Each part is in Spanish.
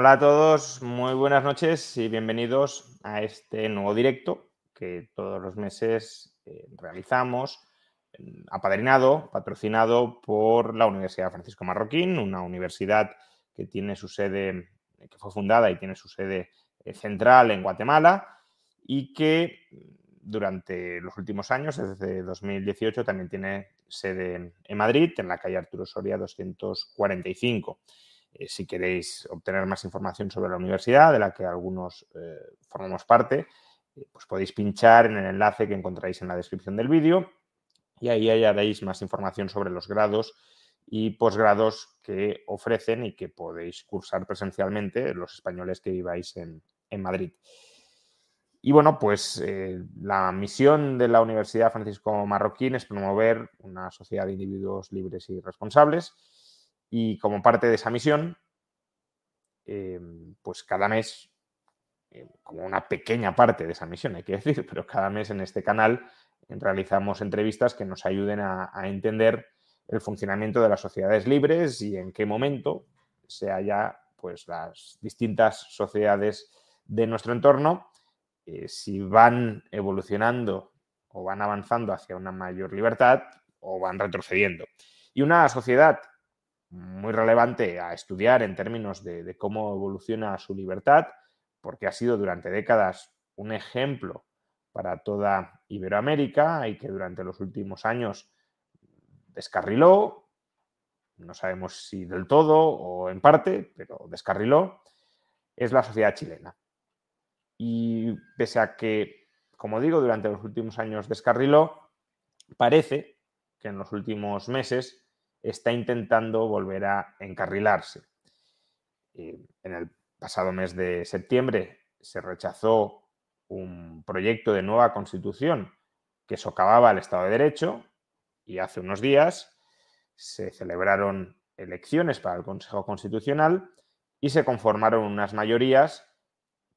Hola a todos, muy buenas noches y bienvenidos a este nuevo directo que todos los meses eh, realizamos, apadrinado, patrocinado por la Universidad Francisco Marroquín, una universidad que tiene su sede, que fue fundada y tiene su sede eh, central en Guatemala y que durante los últimos años, desde 2018, también tiene sede en Madrid, en la calle Arturo Soria 245. Eh, si queréis obtener más información sobre la universidad, de la que algunos formamos parte, pues podéis pinchar en el enlace que encontráis en la descripción del vídeo y ahí hallaréis más información sobre los grados y posgrados que ofrecen y que podéis cursar presencialmente los españoles que viváis en, Madrid. Y bueno, pues eh, la misión de la Universidad Francisco Marroquín es promover una sociedad de individuos libres y responsables. Y como parte de esa misión, eh, pues cada mes eh, como una pequeña parte de esa misión, hay que decir, pero cada mes en este canal realizamos entrevistas que nos ayuden a, entender el funcionamiento de las sociedades libres y en qué momento se haya pues las distintas sociedades de nuestro entorno, eh, si van evolucionando o van avanzando hacia una mayor libertad o van retrocediendo. Y una sociedad muy relevante a estudiar en términos de cómo evoluciona su libertad porque ha sido durante décadas un ejemplo para toda Iberoamérica y que durante los últimos años descarriló, no sabemos si del todo o en parte, pero descarriló, es la sociedad chilena. Y pese a que, como digo, durante los últimos años descarriló, parece que en los últimos meses está intentando volver a encarrilarse. Eh, en el pasado mes de septiembre se rechazó un proyecto de nueva constitución que socavaba el Estado de Derecho y hace unos días se celebraron elecciones para el Consejo Constitucional y se conformaron unas mayorías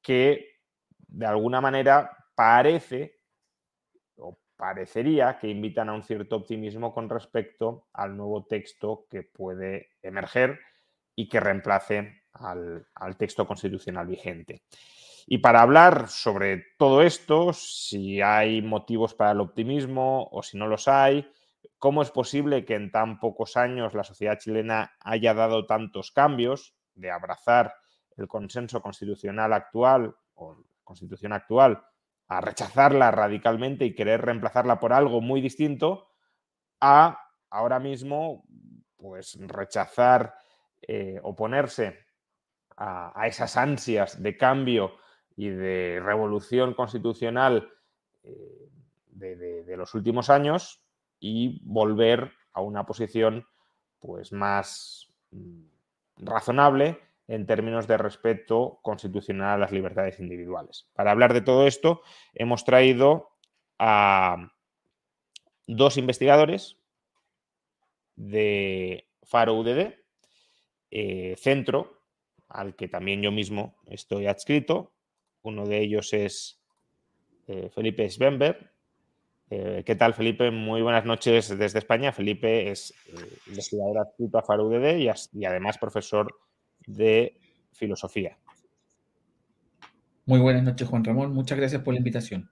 que de alguna manera parece parecería que invitan a un cierto optimismo con respecto al nuevo texto que puede emerger y que reemplace al, texto constitucional vigente. Y para hablar sobre todo esto, si hay motivos para el optimismo o si no los hay, cómo es posible que en tan pocos años la sociedad chilena haya dado tantos cambios de abrazar el consenso constitucional actual o constitución actual a rechazarla radicalmente y querer reemplazarla por algo muy distinto a ahora mismo pues rechazar, eh, oponerse a, esas ansias de cambio y de revolución constitucional eh, de, los últimos años y volver a una posición pues más mm, razonable en términos de respeto constitucional a las libertades individuales. Para hablar de todo esto, hemos traído a dos investigadores de Faro UDD, eh, centro al que también yo mismo estoy adscrito. Uno de ellos es eh, Felipe Svenberg. Eh, ¿Qué tal, Felipe? Muy buenas noches desde España. Felipe es investigador adscrito a FARUDD y, y además profesor de filosofía. Muy buenas noches, Juan Ramón. Muchas gracias por la invitación.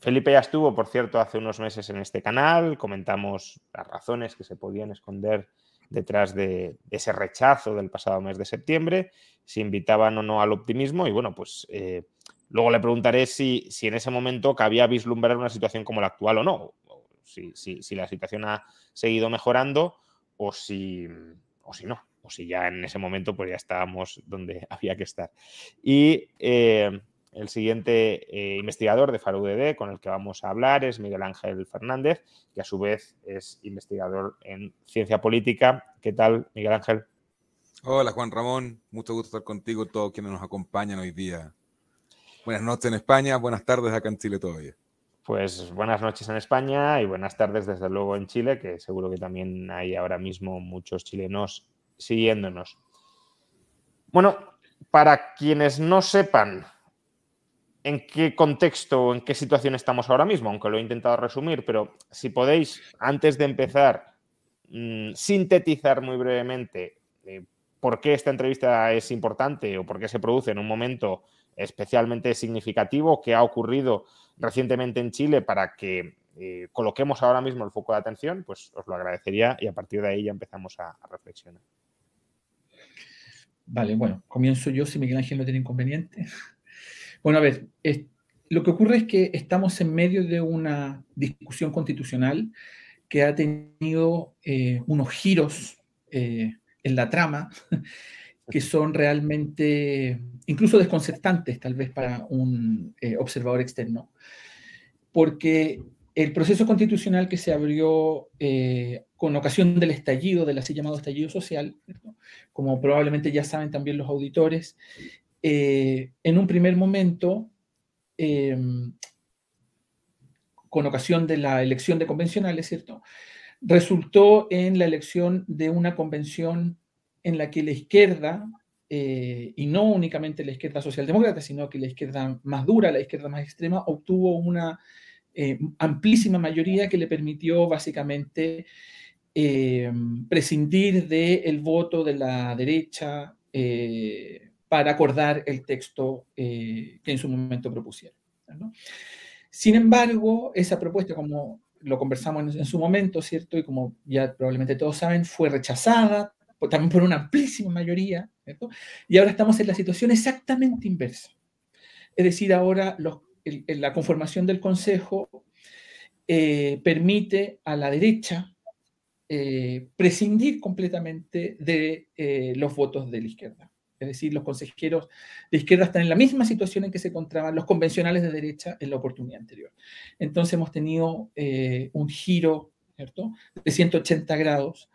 Felipe ya estuvo, por cierto, hace unos meses en este canal. Comentamos las razones que se podían esconder detrás de, ese rechazo del pasado mes de septiembre, si invitaban o no al optimismo y bueno, pues eh, luego le preguntaré si, si, en ese momento cabía vislumbrar una situación como la actual o no, si, si, la situación ha seguido mejorando o si, o si no, o si ya en ese momento pues ya estábamos donde había que estar. Y eh, el siguiente eh, investigador de FARUDD con el que vamos a hablar es Miguel Ángel Fernández, que a su vez es investigador en ciencia política. ¿Qué tal, Miguel Ángel? Hola Juan Ramón, mucho gusto estar contigo, todos quienes nos acompañan hoy día. Buenas noches en España, buenas tardes acá en Chile todavía. Pues buenas noches en España y buenas tardes desde luego en Chile, que seguro que también hay ahora mismo muchos chilenos siguiéndonos. Bueno, para quienes no sepan en qué contexto o en qué situación estamos ahora mismo, aunque lo he intentado resumir, pero si podéis, antes de empezar, mm, sintetizar muy brevemente eh, por qué esta entrevista es importante o por qué se produce en un momento especialmente significativo que ha ocurrido recientemente en Chile para que eh, coloquemos ahora mismo el foco de atención, pues os lo agradecería y a partir de ahí ya empezamos a reflexionar. Vale, bueno, comienzo yo si Miguel Ángel no tiene inconveniente. Bueno, a ver, lo que ocurre es que estamos en medio de una discusión constitucional que ha tenido eh, unos giros eh, en la trama que son realmente incluso desconcertantes tal vez para un eh, observador externo, porque el proceso constitucional que se abrió eh, con ocasión del estallido, del así llamado estallido social, como probablemente ya saben también los auditores, eh, en un primer momento, em, con ocasión de la elección de convencionales, ¿cierto? Resultó en la elección de una convención en la que la izquierda, eh, y no únicamente la izquierda socialdemócrata, sino que la izquierda más dura, la izquierda más extrema, obtuvo una eh, amplísima mayoría que le permitió básicamente eh, prescindir del voto de la derecha eh, para acordar el texto que en su momento propusieron. Sin embargo, esa propuesta, como lo conversamos en, su momento, ¿cierto? Y como ya probablemente todos saben, fue rechazada también por una amplísima mayoría, Y ahora estamos en la situación exactamente inversa. Es decir, ahora los la conformación del Consejo eh, permite a la derecha eh, prescindir completamente de eh, los votos de la izquierda. Es decir, los consejeros de izquierda están en la misma situación en que se encontraban los convencionales de derecha en la oportunidad anterior. Entonces hemos tenido un giro de 180 grados,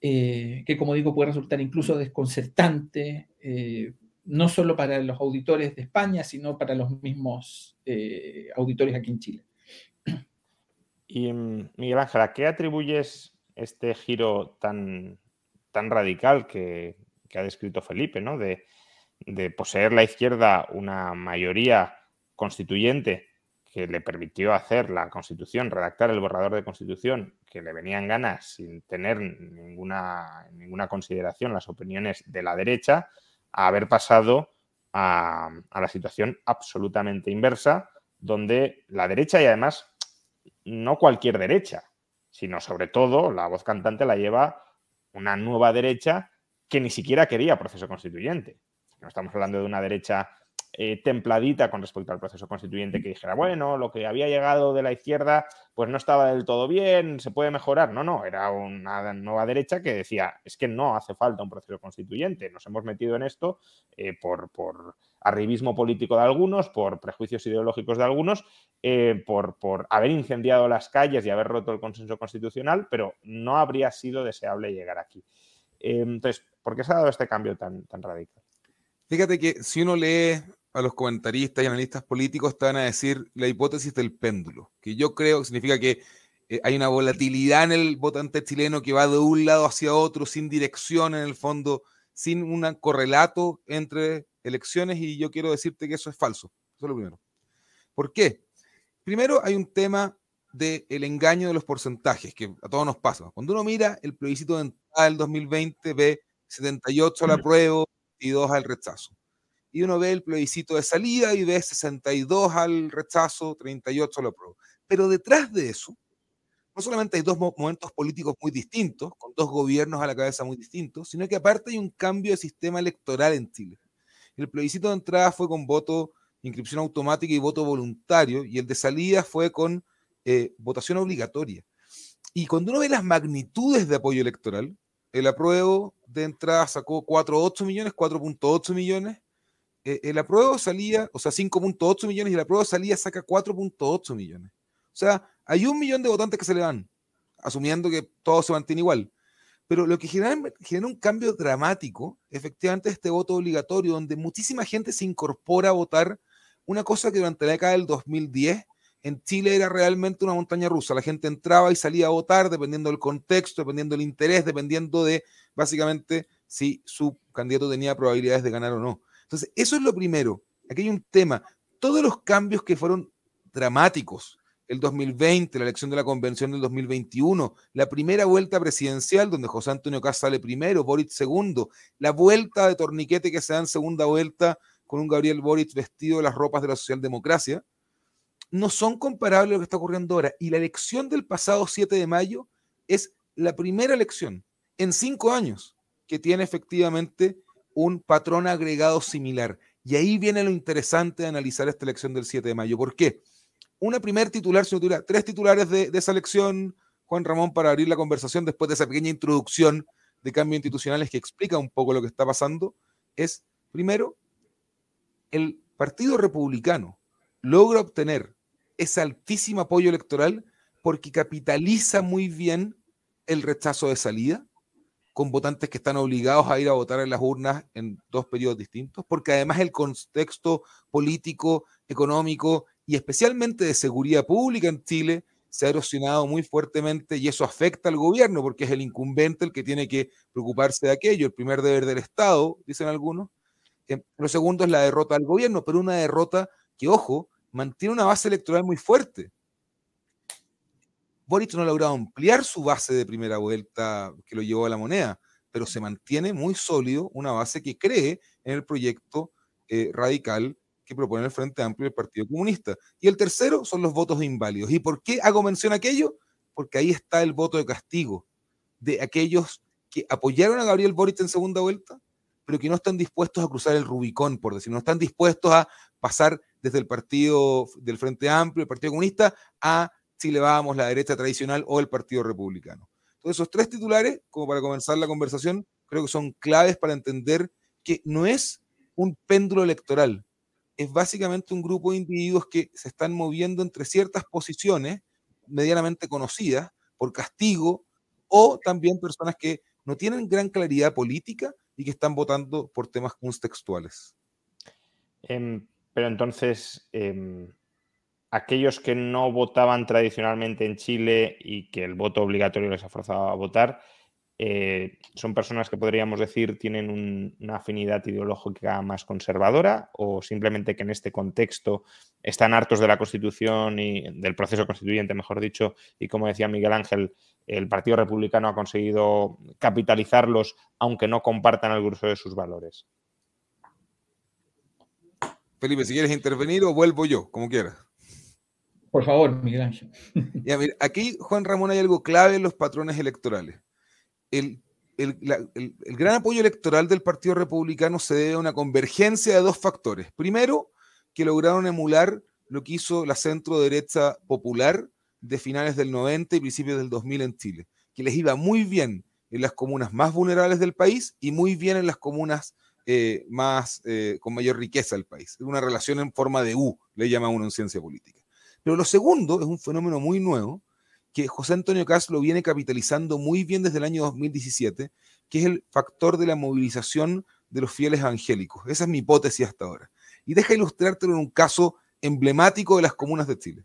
que como digo puede resultar incluso desconcertante, no solo para los auditores de España, sino para los mismos eh, auditores aquí en Chile. Y mm, Miguel Ángel, ¿a qué atribuyes este giro tan, tan radical que, ha descrito Felipe, ¿no? de, poseer la izquierda una mayoría constituyente que le permitió hacer la constitución, redactar el borrador de constitución, que le venían ganas sin tener ninguna, ninguna consideración las opiniones de la derecha, a haber pasado a, la situación absolutamente inversa, donde la derecha y además no cualquier derecha, sino sobre todo la voz cantante la lleva una nueva derecha que ni siquiera quería proceso constituyente. No estamos hablando de una derecha eh, templadita con respecto al proceso constituyente que dijera, bueno, lo que había llegado de la izquierda pues no estaba del todo bien, se puede mejorar. No, no, era una nueva derecha que decía, es que no hace falta un proceso constituyente, nos hemos metido en esto eh, por, por, arribismo político de algunos, por prejuicios ideológicos de algunos, eh, por, por haber incendiado las calles y haber roto el consenso constitucional, pero no habría sido deseable llegar aquí. entonces, ¿por qué se ha dado este cambio tan, tan radical? Fíjate que si uno lee a los comentaristas y analistas políticos están a decir la hipótesis del péndulo, que yo creo que significa que eh, hay una volatilidad en el votante chileno que va de un lado hacia otro, sin dirección en el fondo, sin un correlato entre elecciones y yo quiero decirte que eso es falso. Eso es lo primero. ¿Por qué? Primero hay un tema del engaño de los porcentajes, que a todos nos pasa. Cuando uno mira el plebiscito de entrada del 2020, ve 78 al apruebo y 2 al rechazo y uno ve el plebiscito de salida y ve 62 al rechazo, 38 al apruebo. Pero detrás de eso, no solamente hay dos momentos políticos muy distintos, con dos gobiernos a la cabeza muy distintos, sino que aparte hay un cambio de sistema electoral en Chile. El plebiscito de entrada fue con voto, inscripción automática y voto voluntario, y el de salida fue con eh, votación obligatoria. Y cuando uno ve las magnitudes de apoyo electoral, el apruebo de entrada sacó 4.8 millones, 4.8 millones, eh, el apruebo salía, o sea, 5.8 millones y el apruebo salía saca 4.8 millones. O sea, hay un millón de votantes que se le van, asumiendo que todo se mantiene igual. Pero lo que genera, genera un cambio dramático, efectivamente, este voto obligatorio, donde muchísima gente se incorpora a votar, una cosa que durante la década del 2010 en Chile era realmente una montaña rusa. La gente entraba y salía a votar dependiendo del contexto, dependiendo del interés, dependiendo de básicamente si su candidato tenía probabilidades de ganar o no. Entonces, eso es lo primero. Aquí hay un tema. Todos los cambios que fueron dramáticos, el 2020, la elección de la convención del 2021, la primera vuelta presidencial donde José Antonio Caz sale primero, Boric segundo, la vuelta de torniquete que se da en segunda vuelta con un Gabriel Boric vestido de las ropas de la socialdemocracia, no son comparables a lo que está ocurriendo ahora. Y la elección del pasado 7 de mayo es la primera elección en cinco años que tiene efectivamente un patrón agregado similar. Y ahí viene lo interesante de analizar esta elección del 7 de mayo. ¿Por qué? Una primer titular, titular tres titulares de, esa elección, Juan Ramón, para abrir la conversación después de esa pequeña introducción de cambios institucionales que explica un poco lo que está pasando, es, primero, el Partido Republicano logra obtener ese altísimo apoyo electoral porque capitaliza muy bien el rechazo de salida, con votantes que están obligados a ir a votar en las urnas en dos periodos distintos, porque además el contexto político, económico y especialmente de seguridad pública en Chile se ha erosionado muy fuertemente y eso afecta al gobierno porque es el incumbente el que tiene que preocuparse de aquello, el primer deber del Estado, dicen algunos. Lo segundo es la derrota del gobierno, pero una derrota que, ojo, mantiene una base electoral muy fuerte. Boric no ha logrado ampliar su base de primera vuelta que lo llevó a la moneda, pero se mantiene muy sólido una base que cree en el proyecto eh, radical que propone el Frente Amplio del Partido Comunista. Y el tercero son los votos inválidos. ¿Y por qué hago mención a aquello? Porque ahí está el voto de castigo de aquellos que apoyaron a Gabriel Boric en segunda vuelta, pero que no están dispuestos a cruzar el Rubicón, por decir, no están dispuestos a pasar desde el partido del Frente Amplio, el Partido Comunista, a si le vamos la derecha tradicional o el Partido Republicano. Entonces, esos tres titulares, como para comenzar la conversación, creo que son claves para entender que no es un péndulo electoral, es básicamente un grupo de individuos que se están moviendo entre ciertas posiciones medianamente conocidas por castigo o también personas que no tienen gran claridad política y que están votando por temas contextuales. Em, pero entonces, em, aquellos que no votaban tradicionalmente en Chile y que el voto obligatorio les ha forzado a votar, eh, son personas que podríamos decir tienen una afinidad ideológica más conservadora o simplemente que en este contexto están hartos de la Constitución y del proceso constituyente, mejor dicho, y como decía Miguel Ángel, el Partido Republicano ha conseguido capitalizarlos aunque no compartan el grueso de sus valores. Felipe, si quieres intervenir o vuelvo yo, como quieras. Por favor, Miguel Ángel. Aquí, Juan Ramón, hay algo clave en los patrones electorales. El, gran apoyo electoral del Partido Republicano se debe a una convergencia de dos factores. Primero, que lograron emular lo que hizo la centro derecha popular de finales del 90 y principios del 2000 en Chile, que les iba muy bien en las comunas más vulnerables del país y muy bien en las comunas eh, más, eh, con mayor riqueza del país. Una relación en forma de U, le llama uno en ciencia política. Pero lo segundo es un fenómeno muy nuevo que José Antonio Castro lo viene capitalizando muy bien desde el año 2017, que es el factor de la movilización de los fieles evangélicos. Esa es mi hipótesis hasta ahora. Y deja ilustrártelo en un caso emblemático de las comunas de Chile.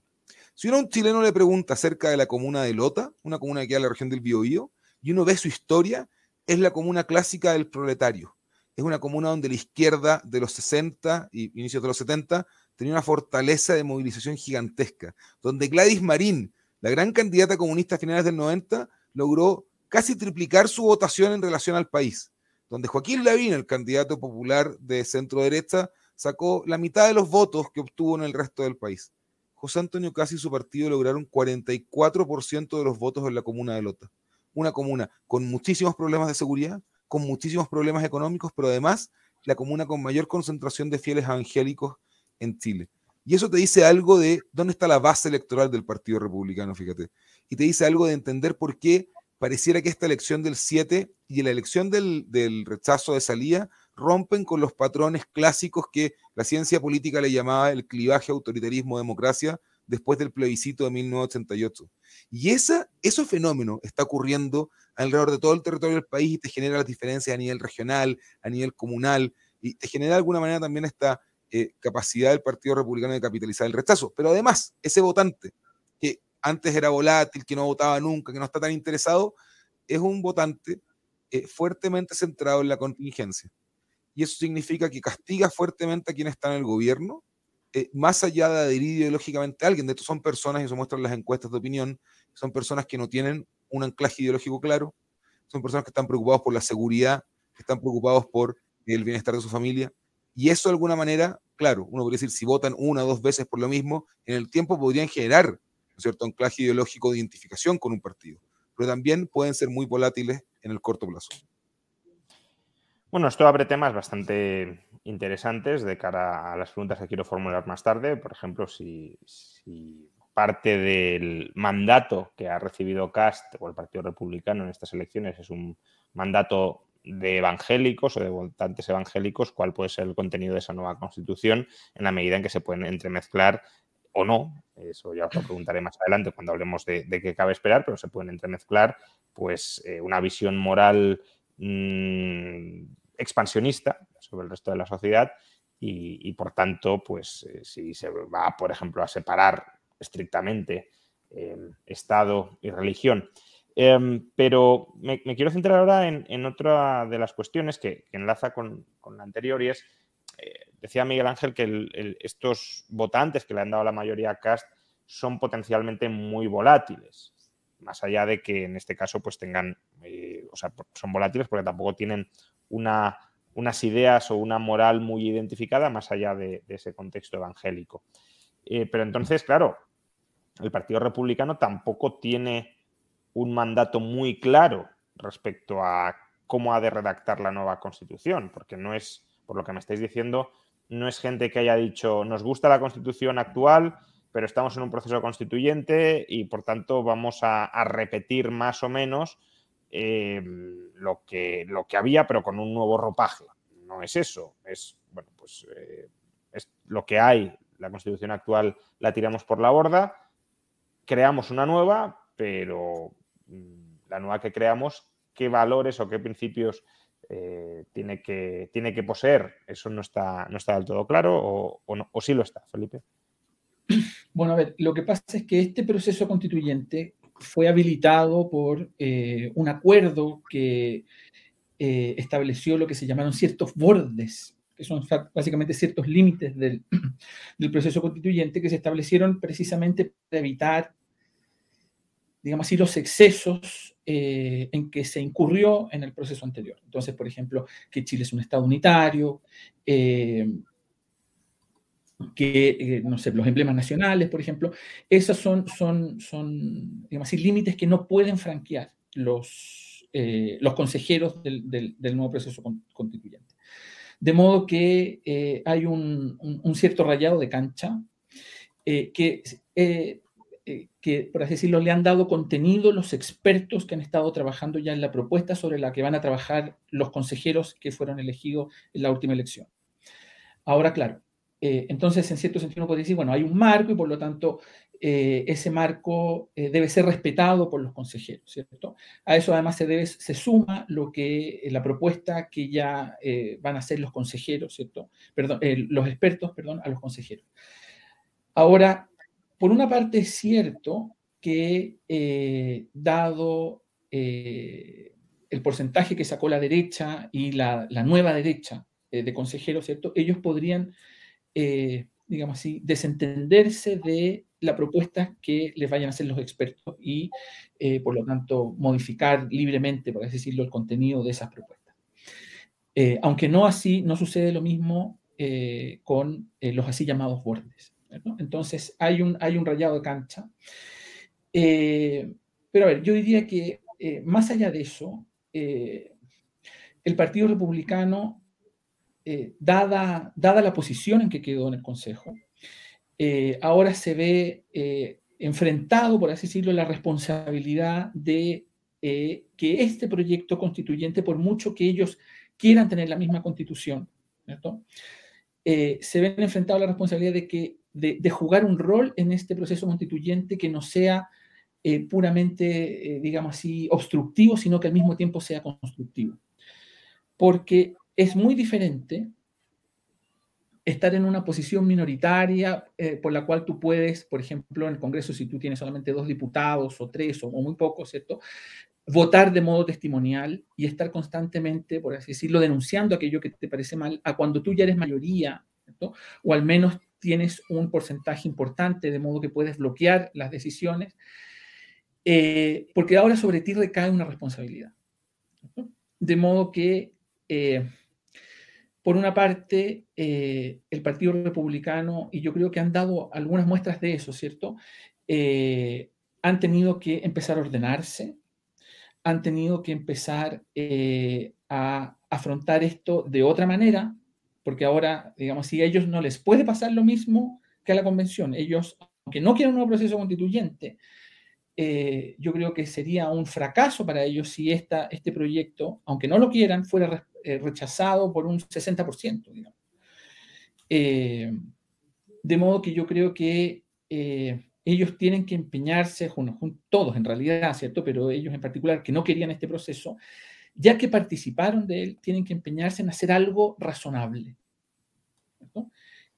Si uno a un chileno le pregunta acerca de la comuna de Lota, una comuna que queda en la región del Biobío, y uno ve su historia, es la comuna clásica del proletario es una comuna donde la izquierda de los 60 y inicios de los 70 tenía una fortaleza de movilización gigantesca, donde Gladys Marín, la gran candidata comunista a finales del 90, logró casi triplicar su votación en relación al país, donde Joaquín Lavín, el candidato popular de centro derecha, sacó la mitad de los votos que obtuvo en el resto del país. José Antonio Casi y su partido lograron 44% de los votos en la comuna de Lota. Una comuna con muchísimos problemas de seguridad, con muchísimos problemas económicos, pero además la comuna con mayor concentración de fieles evangélicos en Chile. Y eso te dice algo de dónde está la base electoral del Partido Republicano, fíjate. Y te dice algo de entender por qué pareciera que esta elección del 7 y la elección del, del rechazo de salida rompen con los patrones clásicos que la ciencia política le llamaba el clivaje autoritarismo-democracia, después del plebiscito de 1988. Y esa, ese fenómeno está ocurriendo alrededor de todo el territorio del país y te genera las diferencias a nivel regional, a nivel comunal, y te genera de alguna manera también esta eh, capacidad del Partido Republicano de capitalizar el rechazo. Pero además, ese votante que antes era volátil, que no votaba nunca, que no está tan interesado, es un votante eh, fuertemente centrado en la contingencia. Y eso significa que castiga fuertemente a quienes están en el gobierno, eh, más allá de adherir ideológicamente a alguien. De hecho, son personas, y eso muestran las encuestas de opinión, son personas que no tienen un anclaje ideológico claro, son personas que están preocupados por la seguridad, están preocupados por el bienestar de su familia. Y eso de alguna manera, claro, uno podría decir, si votan una o dos veces por lo mismo, en el tiempo podrían generar cierto anclaje ideológico de identificación con un partido, pero también pueden ser muy volátiles en el corto plazo. Bueno, esto abre temas bastante interesantes de cara a las preguntas que quiero formular más tarde. Por ejemplo, si, si parte del mandato que ha recibido Cast o el Partido Republicano en estas elecciones es un mandato de evangélicos o de votantes evangélicos, cuál puede ser el contenido de esa nueva constitución en la medida en que se pueden entremezclar o no, eso ya os lo preguntaré más adelante cuando hablemos de, qué cabe esperar, pero se pueden entremezclar pues eh, una visión moral mmm, expansionista sobre el resto de la sociedad y, por tanto, pues eh, si se va, por ejemplo, a separar estrictamente eh, Estado y religión, Em, pero me, quiero centrar ahora en, otra de las cuestiones que, enlaza con, la anterior y es, eh, decía Miguel Ángel que estos votantes que le han dado la mayoría a Cast son potencialmente muy volátiles, más allá de que en este caso pues tengan, eh, o sea, son volátiles porque tampoco tienen una, unas ideas o una moral muy identificada más allá de, ese contexto evangélico. Eh, pero entonces, claro, el Partido Republicano tampoco tiene un mandato muy claro respecto a cómo ha de redactar la nueva constitución, porque no es, por lo que me estáis diciendo, no es gente que haya dicho, nos gusta la constitución actual, pero estamos en un proceso constituyente y por tanto vamos a, repetir más o menos eh, lo, que, lo que había, pero con un nuevo ropaje. No es eso, es, bueno, pues eh, es lo que hay, la constitución actual la tiramos por la borda, creamos una nueva, pero la nueva que creamos, qué valores o qué principios eh, tiene, que, tiene que poseer. Eso no está, no está del todo claro o, o, sí lo está, Felipe. Bueno, a ver, lo que pasa es que este proceso constituyente fue habilitado por eh, un acuerdo que eh, estableció lo que se llamaron ciertos bordes, que son básicamente ciertos límites del, del proceso constituyente que se establecieron precisamente para evitar digamos así, los excesos eh, en que se incurrió en el proceso anterior. Entonces, por ejemplo, que Chile es un Estado unitario, eh, que, eh, no sé, los emblemas nacionales, por ejemplo, esos son, son, digamos así, límites que no pueden franquear los, los consejeros del, del, nuevo proceso constituyente. De modo que hay un, un, cierto rayado de cancha que eh, que, por así decirlo, le han dado contenido los expertos que han estado trabajando ya en la propuesta sobre la que van a trabajar los consejeros que fueron elegidos en la última elección. Ahora, claro, eh, entonces en cierto sentido uno puede decir, bueno, hay un marco y por lo tanto eh, ese marco debe ser respetado por los consejeros, ¿cierto? A eso además se, se suma lo que la propuesta que ya van a hacer los consejeros, ¿cierto? Perdón, los expertos, perdón, a los consejeros. Ahora, por una parte es cierto que eh, dado eh, el porcentaje que sacó la derecha y la, nueva derecha eh, de consejeros, ¿cierto? Ellos podrían, digamos así, desentenderse de la propuesta que les vayan a hacer los expertos y, por lo tanto, modificar libremente, por así decirlo, el contenido de esas propuestas. aunque no así, no sucede lo mismo con los así llamados bordes. Entonces hay un, hay un rayado de cancha. Eh, pero a ver, yo diría que eh, más allá de eso, eh, el Partido Republicano, dada, dada la posición en que quedó en el Consejo, ahora se ve enfrentado, por así decirlo, la responsabilidad de que este proyecto constituyente, por mucho que ellos quieran tener la misma constitución, se ven enfrentados a la responsabilidad de que de, jugar un rol en este proceso constituyente que no sea eh, puramente, eh, digamos así, obstructivo, sino que al mismo tiempo sea constructivo. Porque es muy diferente estar en una posición minoritaria eh, por la cual tú puedes, por ejemplo, en el Congreso, si tú tienes solamente dos diputados o tres o, muy pocos, ¿cierto? Votar de modo testimonial y estar constantemente, por así decirlo, denunciando aquello que te parece mal, a cuando tú ya eres mayoría, ¿cierto? O al menos tienes un porcentaje importante, de modo que puedes bloquear las decisiones, eh, porque ahora sobre ti recae una responsabilidad. De modo que... Eh, por una parte, eh, el Partido Republicano, y yo creo que han dado algunas muestras de eso, ¿cierto? Eh, han tenido que empezar a ordenarse, han tenido que empezar a afrontar esto de otra manera, porque ahora, digamos, si a ellos no les puede pasar lo mismo que a la convención, ellos, aunque no quieran un nuevo proceso constituyente, yo creo que sería un fracaso para ellos si esta, este proyecto, aunque no lo quieran, fuera eh, rechazado por un 60%, digamos. Eh, de modo que yo creo que eh, ellos tienen que empeñarse, todos en realidad, ¿cierto? Pero ellos en particular, que no querían este proceso, ya que participaron de él, tienen que empeñarse en hacer algo razonable.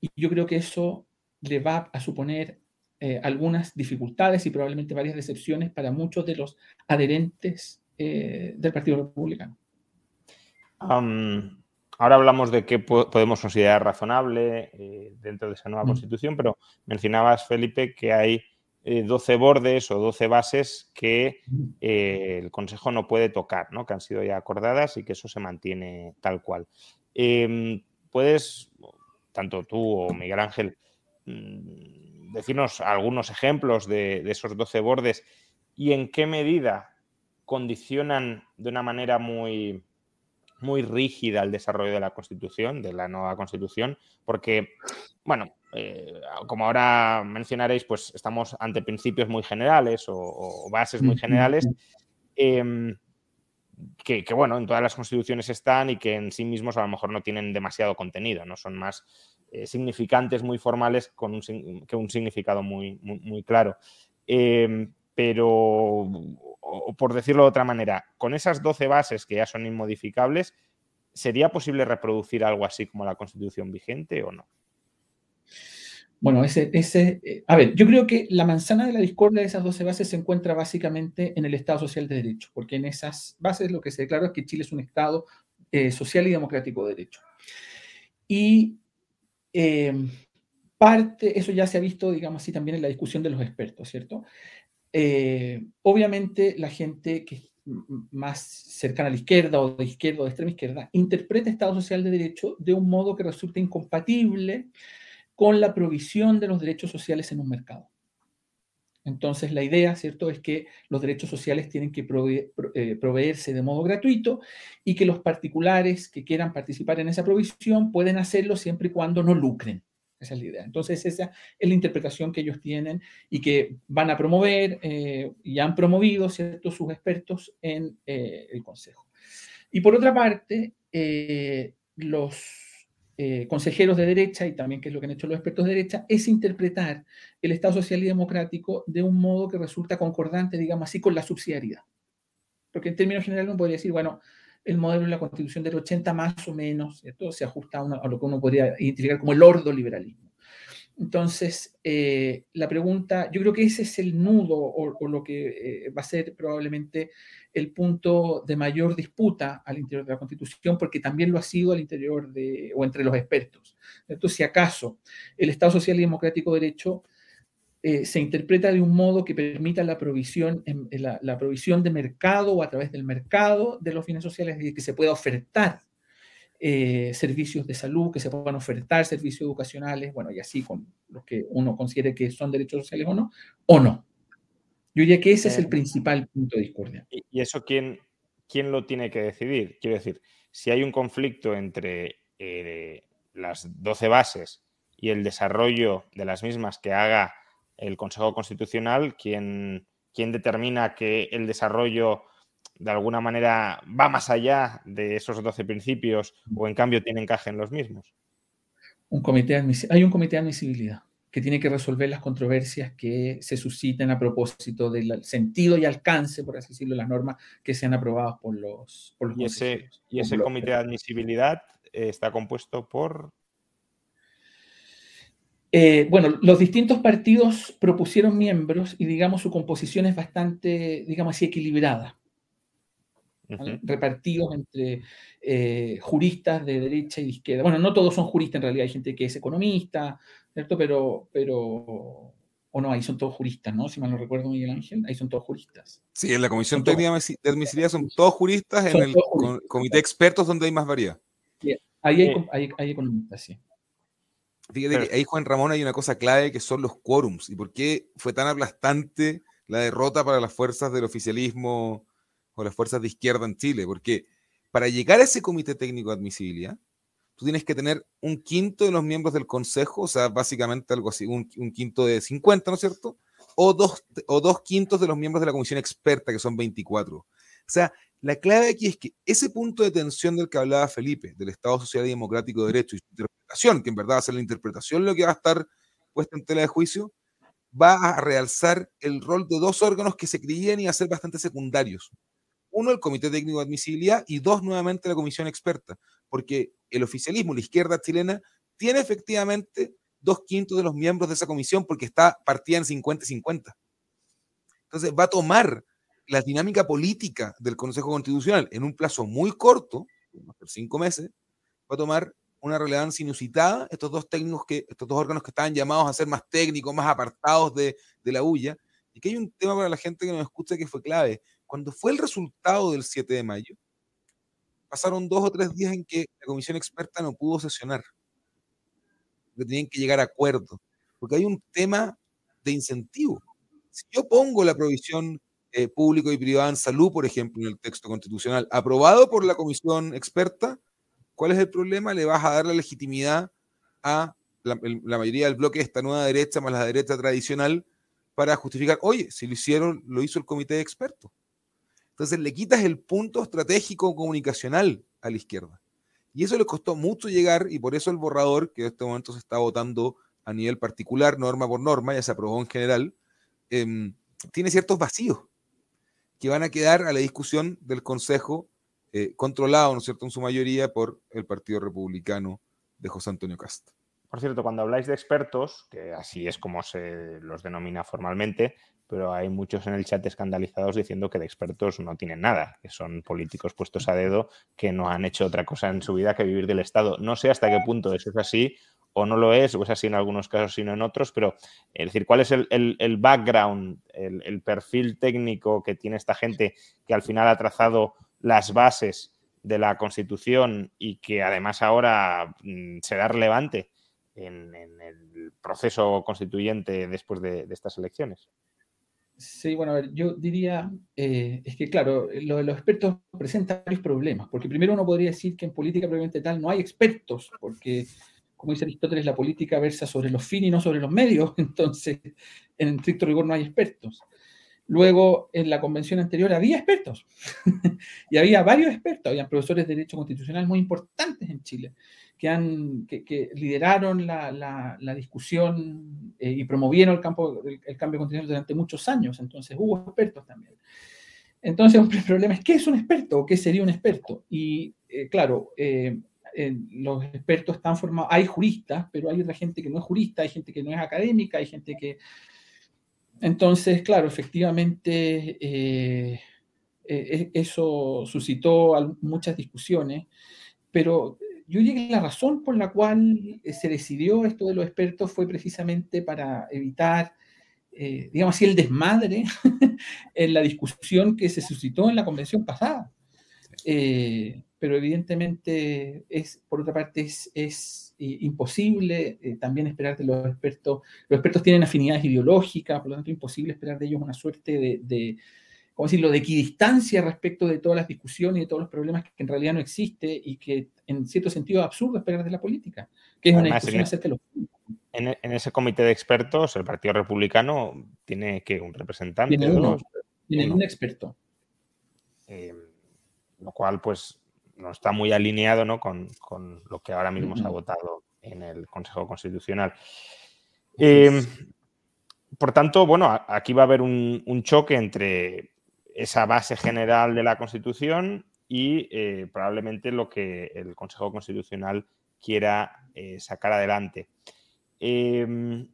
Y yo creo que eso le va a suponer algunas dificultades y probablemente varias decepciones para muchos de los adherentes del Partido Republicano ahora hablamos de qué podemos considerar razonable eh, dentro de esa nueva mm. constitución, pero mencionabas, Felipe, que hay 12 eh, bordes o 12 bases que eh, el Consejo no puede tocar, ¿no? que han sido ya acordadas y que eso se mantiene tal cual. Em, ¿Puedes, tanto tú o Miguel Ángel, mm, decirnos algunos ejemplos de, de esos 12 bordes y en qué medida condicionan de una manera muy muy rígida el desarrollo de la Constitución, de la nueva Constitución, porque, bueno, eh, como ahora mencionaréis, pues estamos ante principios muy generales o, bases muy generales em, que, bueno, en todas las constituciones están y que en sí mismos a lo mejor no tienen demasiado contenido, no son más eh, significantes, muy formales, con un, que un significado muy, muy, claro. Em, pero o por decirlo de otra manera, con esas 12 bases que ya son inmodificables, ¿sería posible reproducir algo así como la constitución vigente o no? Bueno, ese, ese, eh, a ver, yo creo que la manzana de la discordia de esas 12 bases se encuentra básicamente en el Estado Social de Derecho, porque en esas bases lo que se declara es que Chile es un Estado eh, social y democrático de derecho. Y em, parte, eso ya se ha visto, digamos así, también en la discusión de los expertos, ¿cierto? Eh, obviamente la gente que es más cercana a la izquierda o de izquierda o de extrema izquierda interpreta Estado Social de Derecho de un modo que resulta incompatible con la provisión de los derechos sociales en un mercado. Entonces, la idea, ¿cierto?, es que los derechos sociales tienen que eh, proveerse de modo gratuito y que los particulares que quieran participar en esa provisión pueden hacerlo siempre y cuando no lucren. Esa es la idea. Entonces, esa es la interpretación que ellos tienen y que van a promover eh, y han promovido ¿cierto? sus expertos en eh, el Consejo. Y por otra parte, eh, consejeros de derecha, y también que es lo que han hecho los expertos de derecha, es interpretar el Estado social y democrático de un modo que resulta concordante, digamos así, con la subsidiariedad. Porque en términos generales uno podría decir, bueno, el modelo de la constitución del 80 más o menos, se ajusta a, lo que uno podría identificar como el ordoliberalismo. Entonces, eh, la pregunta, yo creo que ese es el nudo o, lo que eh, va a ser probablemente el punto de mayor disputa al interior de la Constitución, porque también lo ha sido al interior de, o entre los expertos. Entonces, si acaso el Estado Social y Democrático de Derecho eh, se interpreta de un modo que permita la provisión, la, provisión de mercado o a través del mercado de los fines sociales, y que se pueda ofertar eh, servicios de salud, que se puedan ofertar servicios educacionales, bueno, y así con los que uno considere que son derechos sociales o no, o no. Yo diría que ese es el eh, principal punto de discordia. ¿Y eso quién, quién lo tiene que decidir? Quiero decir, si hay un conflicto entre las 12 bases y el desarrollo de las mismas que haga el Consejo Constitucional quien, quien determina que el desarrollo de alguna manera va más allá de esos 12 principios o en cambio tiene encaje en los mismos. Un comité hay un comité de admisibilidad que tiene que resolver las controversias que se susciten a propósito del sentido y alcance, por así decirlo, de las normas que sean aprobadas por los, por ¿Y ese, ¿Y ese comité de admisibilidad eh, está compuesto por...? Eh, bueno, los distintos partidos propusieron miembros y, digamos, su composición es bastante, digamos así, equilibrada. Repartidos entre eh, juristas de derecha y de izquierda. Bueno, no todos son juristas en realidad, hay gente que es economista, ¿cierto? Pero, pero, o no, ahí son todos juristas, ¿no? Si mal no recuerdo, Miguel Ángel, ahí son todos juristas. Sí, en la Comisión Técnica de Admisibilidad son todos juristas, en el Comité de Expertos donde hay más variedad. ahí hay, economistas, sí. Fíjate que ahí, Juan Ramón, hay una cosa clave que son los quórums. ¿Y por qué fue tan aplastante la derrota para las fuerzas del oficialismo o las fuerzas de izquierda en Chile? Porque para llegar a ese comité técnico de admisibilidad, tú tienes que tener un quinto de los miembros del consejo, o sea, básicamente algo así, un, quinto de 50, ¿no es cierto? O dos, o dos quintos de los miembros de la comisión experta, que son 24. O sea, la clave aquí es que ese punto de tensión del que hablaba Felipe, del Estado Social y Democrático de Derecho y su interpretación, que en verdad va a ser la interpretación lo que va a estar puesta en tela de juicio, va a realzar el rol de dos órganos que se creían y a ser bastante secundarios. Uno, el Comité Técnico de Admisibilidad, y dos, nuevamente, la Comisión Experta porque el oficialismo, la izquierda chilena, tiene efectivamente dos quintos de los miembros de esa comisión porque está partida en 50-50. Entonces va a tomar la dinámica política del Consejo Constitucional en un plazo muy corto, cinco meses, va a tomar una relevancia inusitada estos dos técnicos que, estos dos órganos que estaban llamados a ser más técnicos, más apartados de, de la bulla. Y que hay un tema para la gente que nos escucha que fue clave. Cuando fue el resultado del 7 de mayo, pasaron dos o tres días en que la comisión experta no pudo sesionar, que tenían que llegar a acuerdo, porque hay un tema de incentivo. Si yo pongo la provisión eh, público y privada en salud, por ejemplo, en el texto constitucional, aprobado por la comisión experta, ¿cuál es el problema? Le vas a dar la legitimidad a la, la mayoría del bloque de esta nueva derecha más la derecha tradicional para justificar, oye, si lo hicieron, lo hizo el comité de expertos. Entonces le quitas el punto estratégico comunicacional a la izquierda. Y eso le costó mucho llegar y por eso el borrador, que en este momento se está votando a nivel particular, norma por norma, ya se aprobó en general, em, tiene ciertos vacíos que van a quedar a la discusión del Consejo, eh, controlado, ¿no es cierto?, en su mayoría por el Partido Republicano de José Antonio Cast. Por cierto, cuando habláis de expertos, que así es como se los denomina formalmente, pero hay muchos en el chat escandalizados diciendo que de expertos no tienen nada, que son políticos puestos a dedo que no han hecho otra cosa en su vida que vivir del Estado. No sé hasta qué punto eso es así o no lo es, o es así en algunos casos, sino en otros, pero es decir, ¿cuál es el, background, el, perfil técnico que tiene esta gente que al final ha trazado las bases de la Constitución y que además ahora mm, será relevante en, el proceso constituyente después de estas elecciones? Sí, bueno, a ver, yo diría, eh, es que claro, lo de los expertos presenta varios problemas, porque primero uno podría decir que en política probablemente tal no hay expertos, porque, como dice Aristóteles, la política versa sobre los fines y no sobre los medios, entonces en estricto rigor no hay expertos. Luego, en la convención anterior había expertos, y había varios expertos, había profesores de Derecho Constitucional muy importantes en Chile que, han, que, lideraron la, la, discusión eh, y promovieron el, campo, el, cambio continental durante muchos años. Entonces hubo expertos también. Entonces el problema es, ¿qué es un experto o qué sería un experto? Y eh, claro, eh, los expertos están formados, hay juristas, pero hay otra gente que no es jurista, hay gente que no es académica, hay gente que... Entonces, claro, efectivamente, eso suscitó muchas discusiones, pero yo llegué a la razón por la cual eh, se decidió esto de los expertos fue precisamente para evitar, eh, digamos así, el desmadre en la discusión que se suscitó en la convención pasada. Eh, pero evidentemente es, por otra parte, es, es imposible también esperar de los expertos. Los expertos tienen afinidades ideológicas, por lo tanto, imposible esperar de ellos una suerte de ¿cómo decirlo?, de equidistancia respecto de todas las discusiones y de todos los problemas que en realidad no existe y que en cierto sentido es absurdo esperar de la política, que es una discusión de en, en, ese comité de expertos, el Partido Republicano tiene que un representante. Tiene uno, tiene un experto. Eh, lo cual, pues, no está muy alineado ¿no? con, con lo que ahora mismo se ha votado en el Consejo Constitucional. Eh, por tanto, bueno, aquí va a haber un, choque entre esa base general de la Constitución y eh, probablemente lo que el Consejo Constitucional quiera eh, sacar adelante. Em,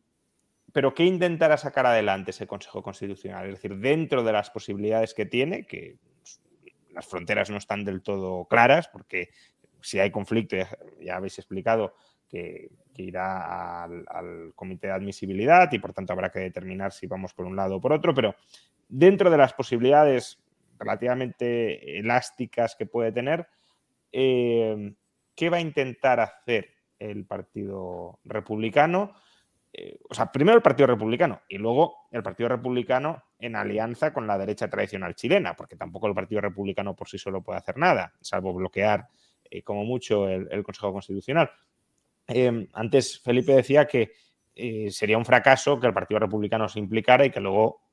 pero ¿qué intentará sacar adelante ese Consejo Constitucional? Es decir, dentro de las posibilidades que tiene, que las fronteras no están del todo claras, porque si hay conflicto, ya, habéis explicado que, irá al, comité de admisibilidad y por tanto habrá que determinar si vamos por un lado o por otro, pero dentro de las posibilidades relativamente elásticas que puede tener, eh, ¿qué va a intentar hacer el Partido Republicano? Eh, o sea, primero el Partido Republicano y luego el Partido Republicano en alianza con la derecha tradicional chilena, porque tampoco el Partido Republicano por sí solo puede hacer nada, salvo bloquear eh, como mucho el, Consejo Constitucional. Antes Felipe decía que sería un fracaso que el Partido Republicano se implicara y que luego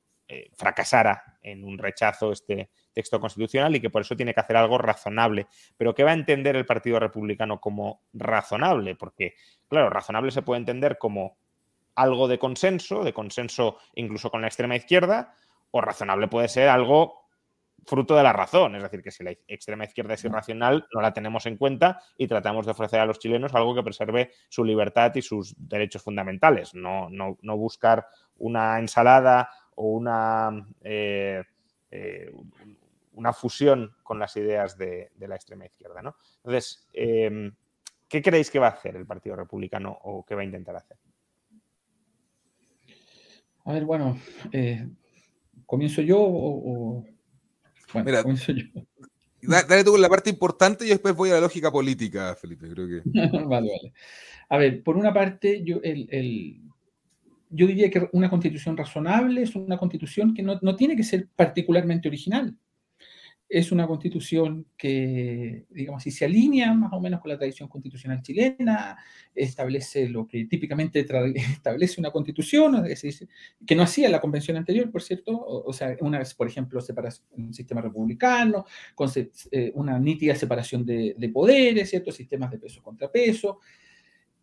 fracasara en un rechazo este texto constitucional y que por eso tiene que hacer algo razonable. Pero ¿qué va a entender el Partido Republicano como razonable? Porque, claro, razonable se puede entender como algo de consenso, de consenso incluso con la extrema izquierda, o razonable puede ser algo fruto de la razón, es decir, que si la extrema izquierda es irracional, no la tenemos en cuenta y tratamos de ofrecer a los chilenos algo que preserve su libertad y sus derechos fundamentales, no, no, buscar una ensalada o una, eh, eh, una fusión con las ideas de, la extrema izquierda. ¿no? Entonces, eh, ¿qué creéis que va a hacer el Partido Republicano o qué va a intentar hacer? A ver, bueno, eh, ¿comienzo yo o, Bueno, Mira, comienzo yo. Dale tú la parte importante y después voy a la lógica política, Felipe, creo que. vale, vale. A ver, por una parte, yo, el, yo diría que una constitución razonable es una constitución que no, no tiene que ser particularmente original. Es una constitución que, digamos así, se alinea más o menos con la tradición constitucional chilena, establece lo que típicamente establece una constitución, que no hacía la convención anterior, por cierto, o, sea, una vez, por ejemplo, separación, un sistema republicano, con eh, una nítida separación de, poderes, ciertos sistemas de peso contra peso,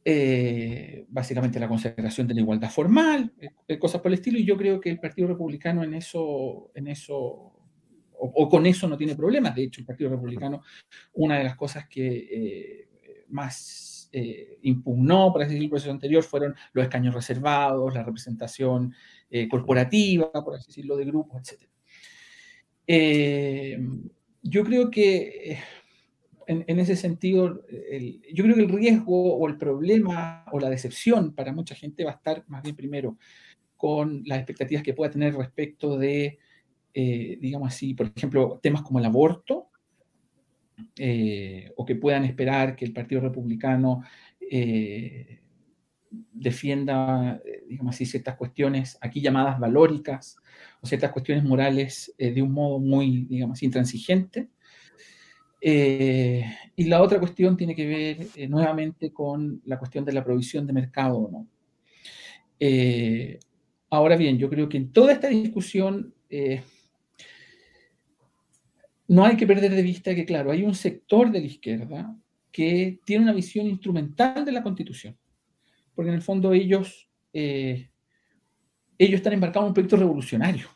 eh, básicamente la consagración de la igualdad formal, eh, cosas por el estilo, y yo creo que el Partido Republicano en eso, en eso o, con eso no tiene problemas. De hecho, el Partido Republicano, una de las cosas que eh, más eh, impugnó, por así decirlo, el proceso anterior fueron los escaños reservados, la representación eh, corporativa, por así decirlo, de grupos, etc. yo creo que en, ese sentido, yo creo que el riesgo o el problema o la decepción para mucha gente va a estar más bien primero con las expectativas que pueda tener respecto de eh, digamos así, por ejemplo, temas como el aborto, eh, o que puedan esperar que el Partido Republicano eh, defienda, digamos así, ciertas cuestiones aquí llamadas valóricas, o ciertas cuestiones morales de un modo muy, digamos intransigente. Y la otra cuestión tiene que ver nuevamente con la cuestión de la provisión de mercado. ¿no? ahora bien, yo creo que en toda esta discusión no hay que perder de vista que, claro, hay un sector de la izquierda que tiene una visión instrumental de la Constitución, porque en el fondo ellos, eh, ellos están embarcados en un proyecto revolucionario.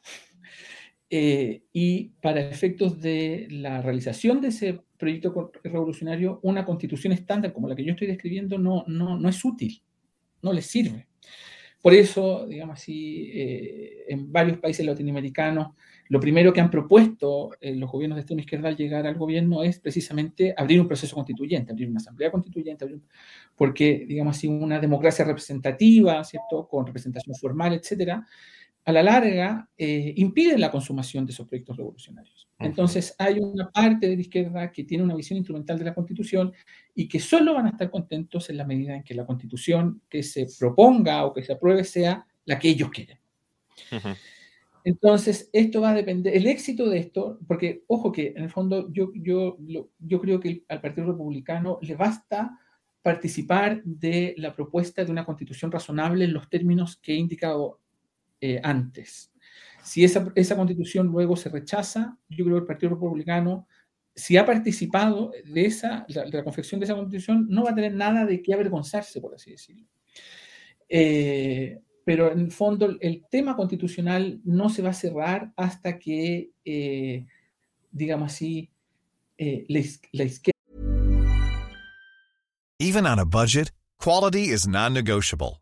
Eh, y para efectos de la realización de ese proyecto revolucionario, una constitución estándar como la que yo estoy describiendo no, no, no es útil, no les sirve. Por eso, digamos así, eh, en varios países latinoamericanos lo primero que han propuesto eh, los gobiernos de extrema izquierda al llegar al gobierno es precisamente abrir un proceso constituyente, abrir una asamblea constituyente, porque, digamos así, una democracia representativa, ¿cierto?, con representación formal, etcétera, a la larga eh, impide la consumación de esos proyectos revolucionarios. Entonces, hay una parte de la izquierda que tiene una visión instrumental de la Constitución y que solo van a estar contentos en la medida en que la Constitución que se proponga o que se apruebe sea la que ellos quieren. Entonces, esto va a depender, el éxito de esto, porque ojo que en el fondo yo, yo, yo creo que al Partido Republicano le basta participar de la propuesta de una constitución razonable en los términos que he indicado eh, antes. Si esa, esa constitución luego se rechaza, yo creo que el Partido Republicano, si ha participado de, esa, de la confección de esa constitución, no va a tener nada de qué avergonzarse, por así decirlo. Eh, pero en el fondo el tema constitucional no se va a cerrar hasta que, eh, digamos así, eh, la, la izquierda. Even on a budget, quality is non-negotiable.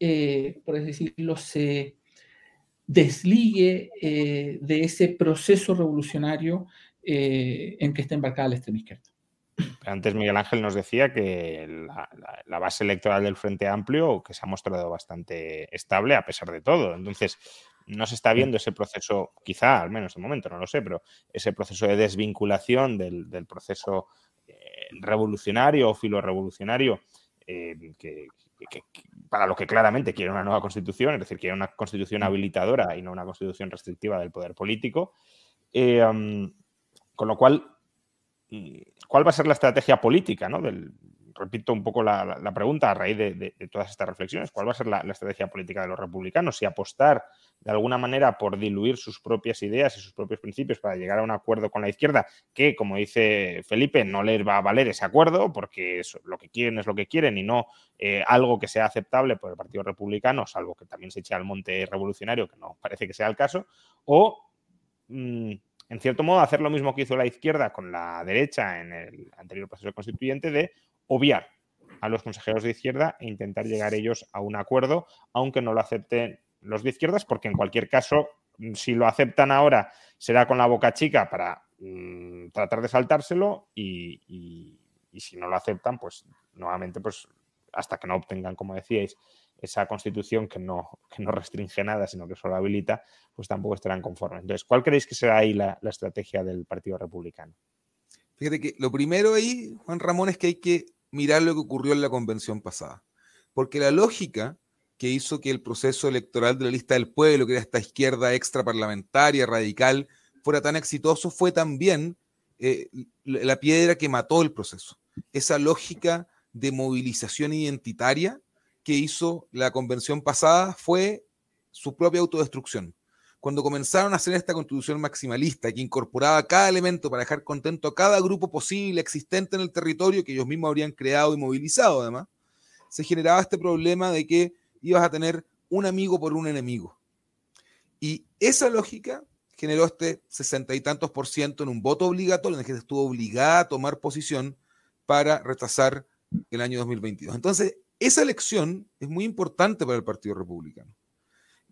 eh, por así decirlo, se desligue eh, de ese proceso revolucionario eh, en que está embarcada la extrema izquierda. Antes Miguel Ángel nos decía que la, la, base electoral del Frente Amplio que se ha mostrado bastante estable a pesar de todo. Entonces, no se está viendo ese proceso, quizá al menos de momento, no lo sé, pero ese proceso de desvinculación del, del proceso eh, revolucionario o filorevolucionario eh, que, que, que, para lo que claramente quiere una nueva constitución, es decir, quiere una constitución habilitadora y no una constitución restrictiva del poder político. Eh, um, con lo cual, mm, ¿cuál va a ser la estrategia política? ¿no? Del, repito un poco la, la, la pregunta a raíz de, de, de, todas estas reflexiones. ¿Cuál va a ser la, la, estrategia política de los republicanos? Si apostar de alguna manera por diluir sus propias ideas y sus propios principios para llegar a un acuerdo con la izquierda, que, como dice Felipe, no les va a valer ese acuerdo porque lo que quieren es lo que quieren y no eh, algo que sea aceptable por el Partido Republicano, salvo que también se eche al monte revolucionario, que no parece que sea el caso, o... Mmm, en cierto modo, hacer lo mismo que hizo la izquierda con la derecha en el anterior proceso constituyente de obviar a los consejeros de izquierda e intentar llegar ellos a un acuerdo, aunque no lo acepten los de izquierdas, porque en cualquier caso, si lo aceptan ahora, será con la boca chica para mmm, tratar de saltárselo y, y, y, si no lo aceptan, pues nuevamente, pues hasta que no obtengan, como decíais, esa constitución que no, que no restringe nada, sino que solo habilita, pues tampoco estarán conformes. Entonces, ¿cuál creéis que será ahí la, la estrategia del Partido Republicano? Fíjate que lo primero ahí, Juan Ramón, es que hay que mirar lo que ocurrió en la convención pasada. Porque la lógica que hizo que el proceso electoral de la lista del pueblo, que era esta izquierda extraparlamentaria, radical, fuera tan exitoso, fue también eh, la piedra que mató el proceso. Esa lógica de movilización identitaria que hizo la convención pasada fue su propia autodestrucción. Cuando comenzaron a hacer esta constitución maximalista que incorporaba cada elemento para dejar contento a cada grupo posible existente en el territorio que ellos mismos habrían creado y movilizado además, se generaba este problema de que ibas a tener un amigo por un enemigo. Y esa lógica generó este sesenta y tantos por ciento en un voto obligatorio, en el que estuvo obligada a tomar posición para rechazar el año 2022. Entonces, esa elección es muy importante para el Partido Republicano.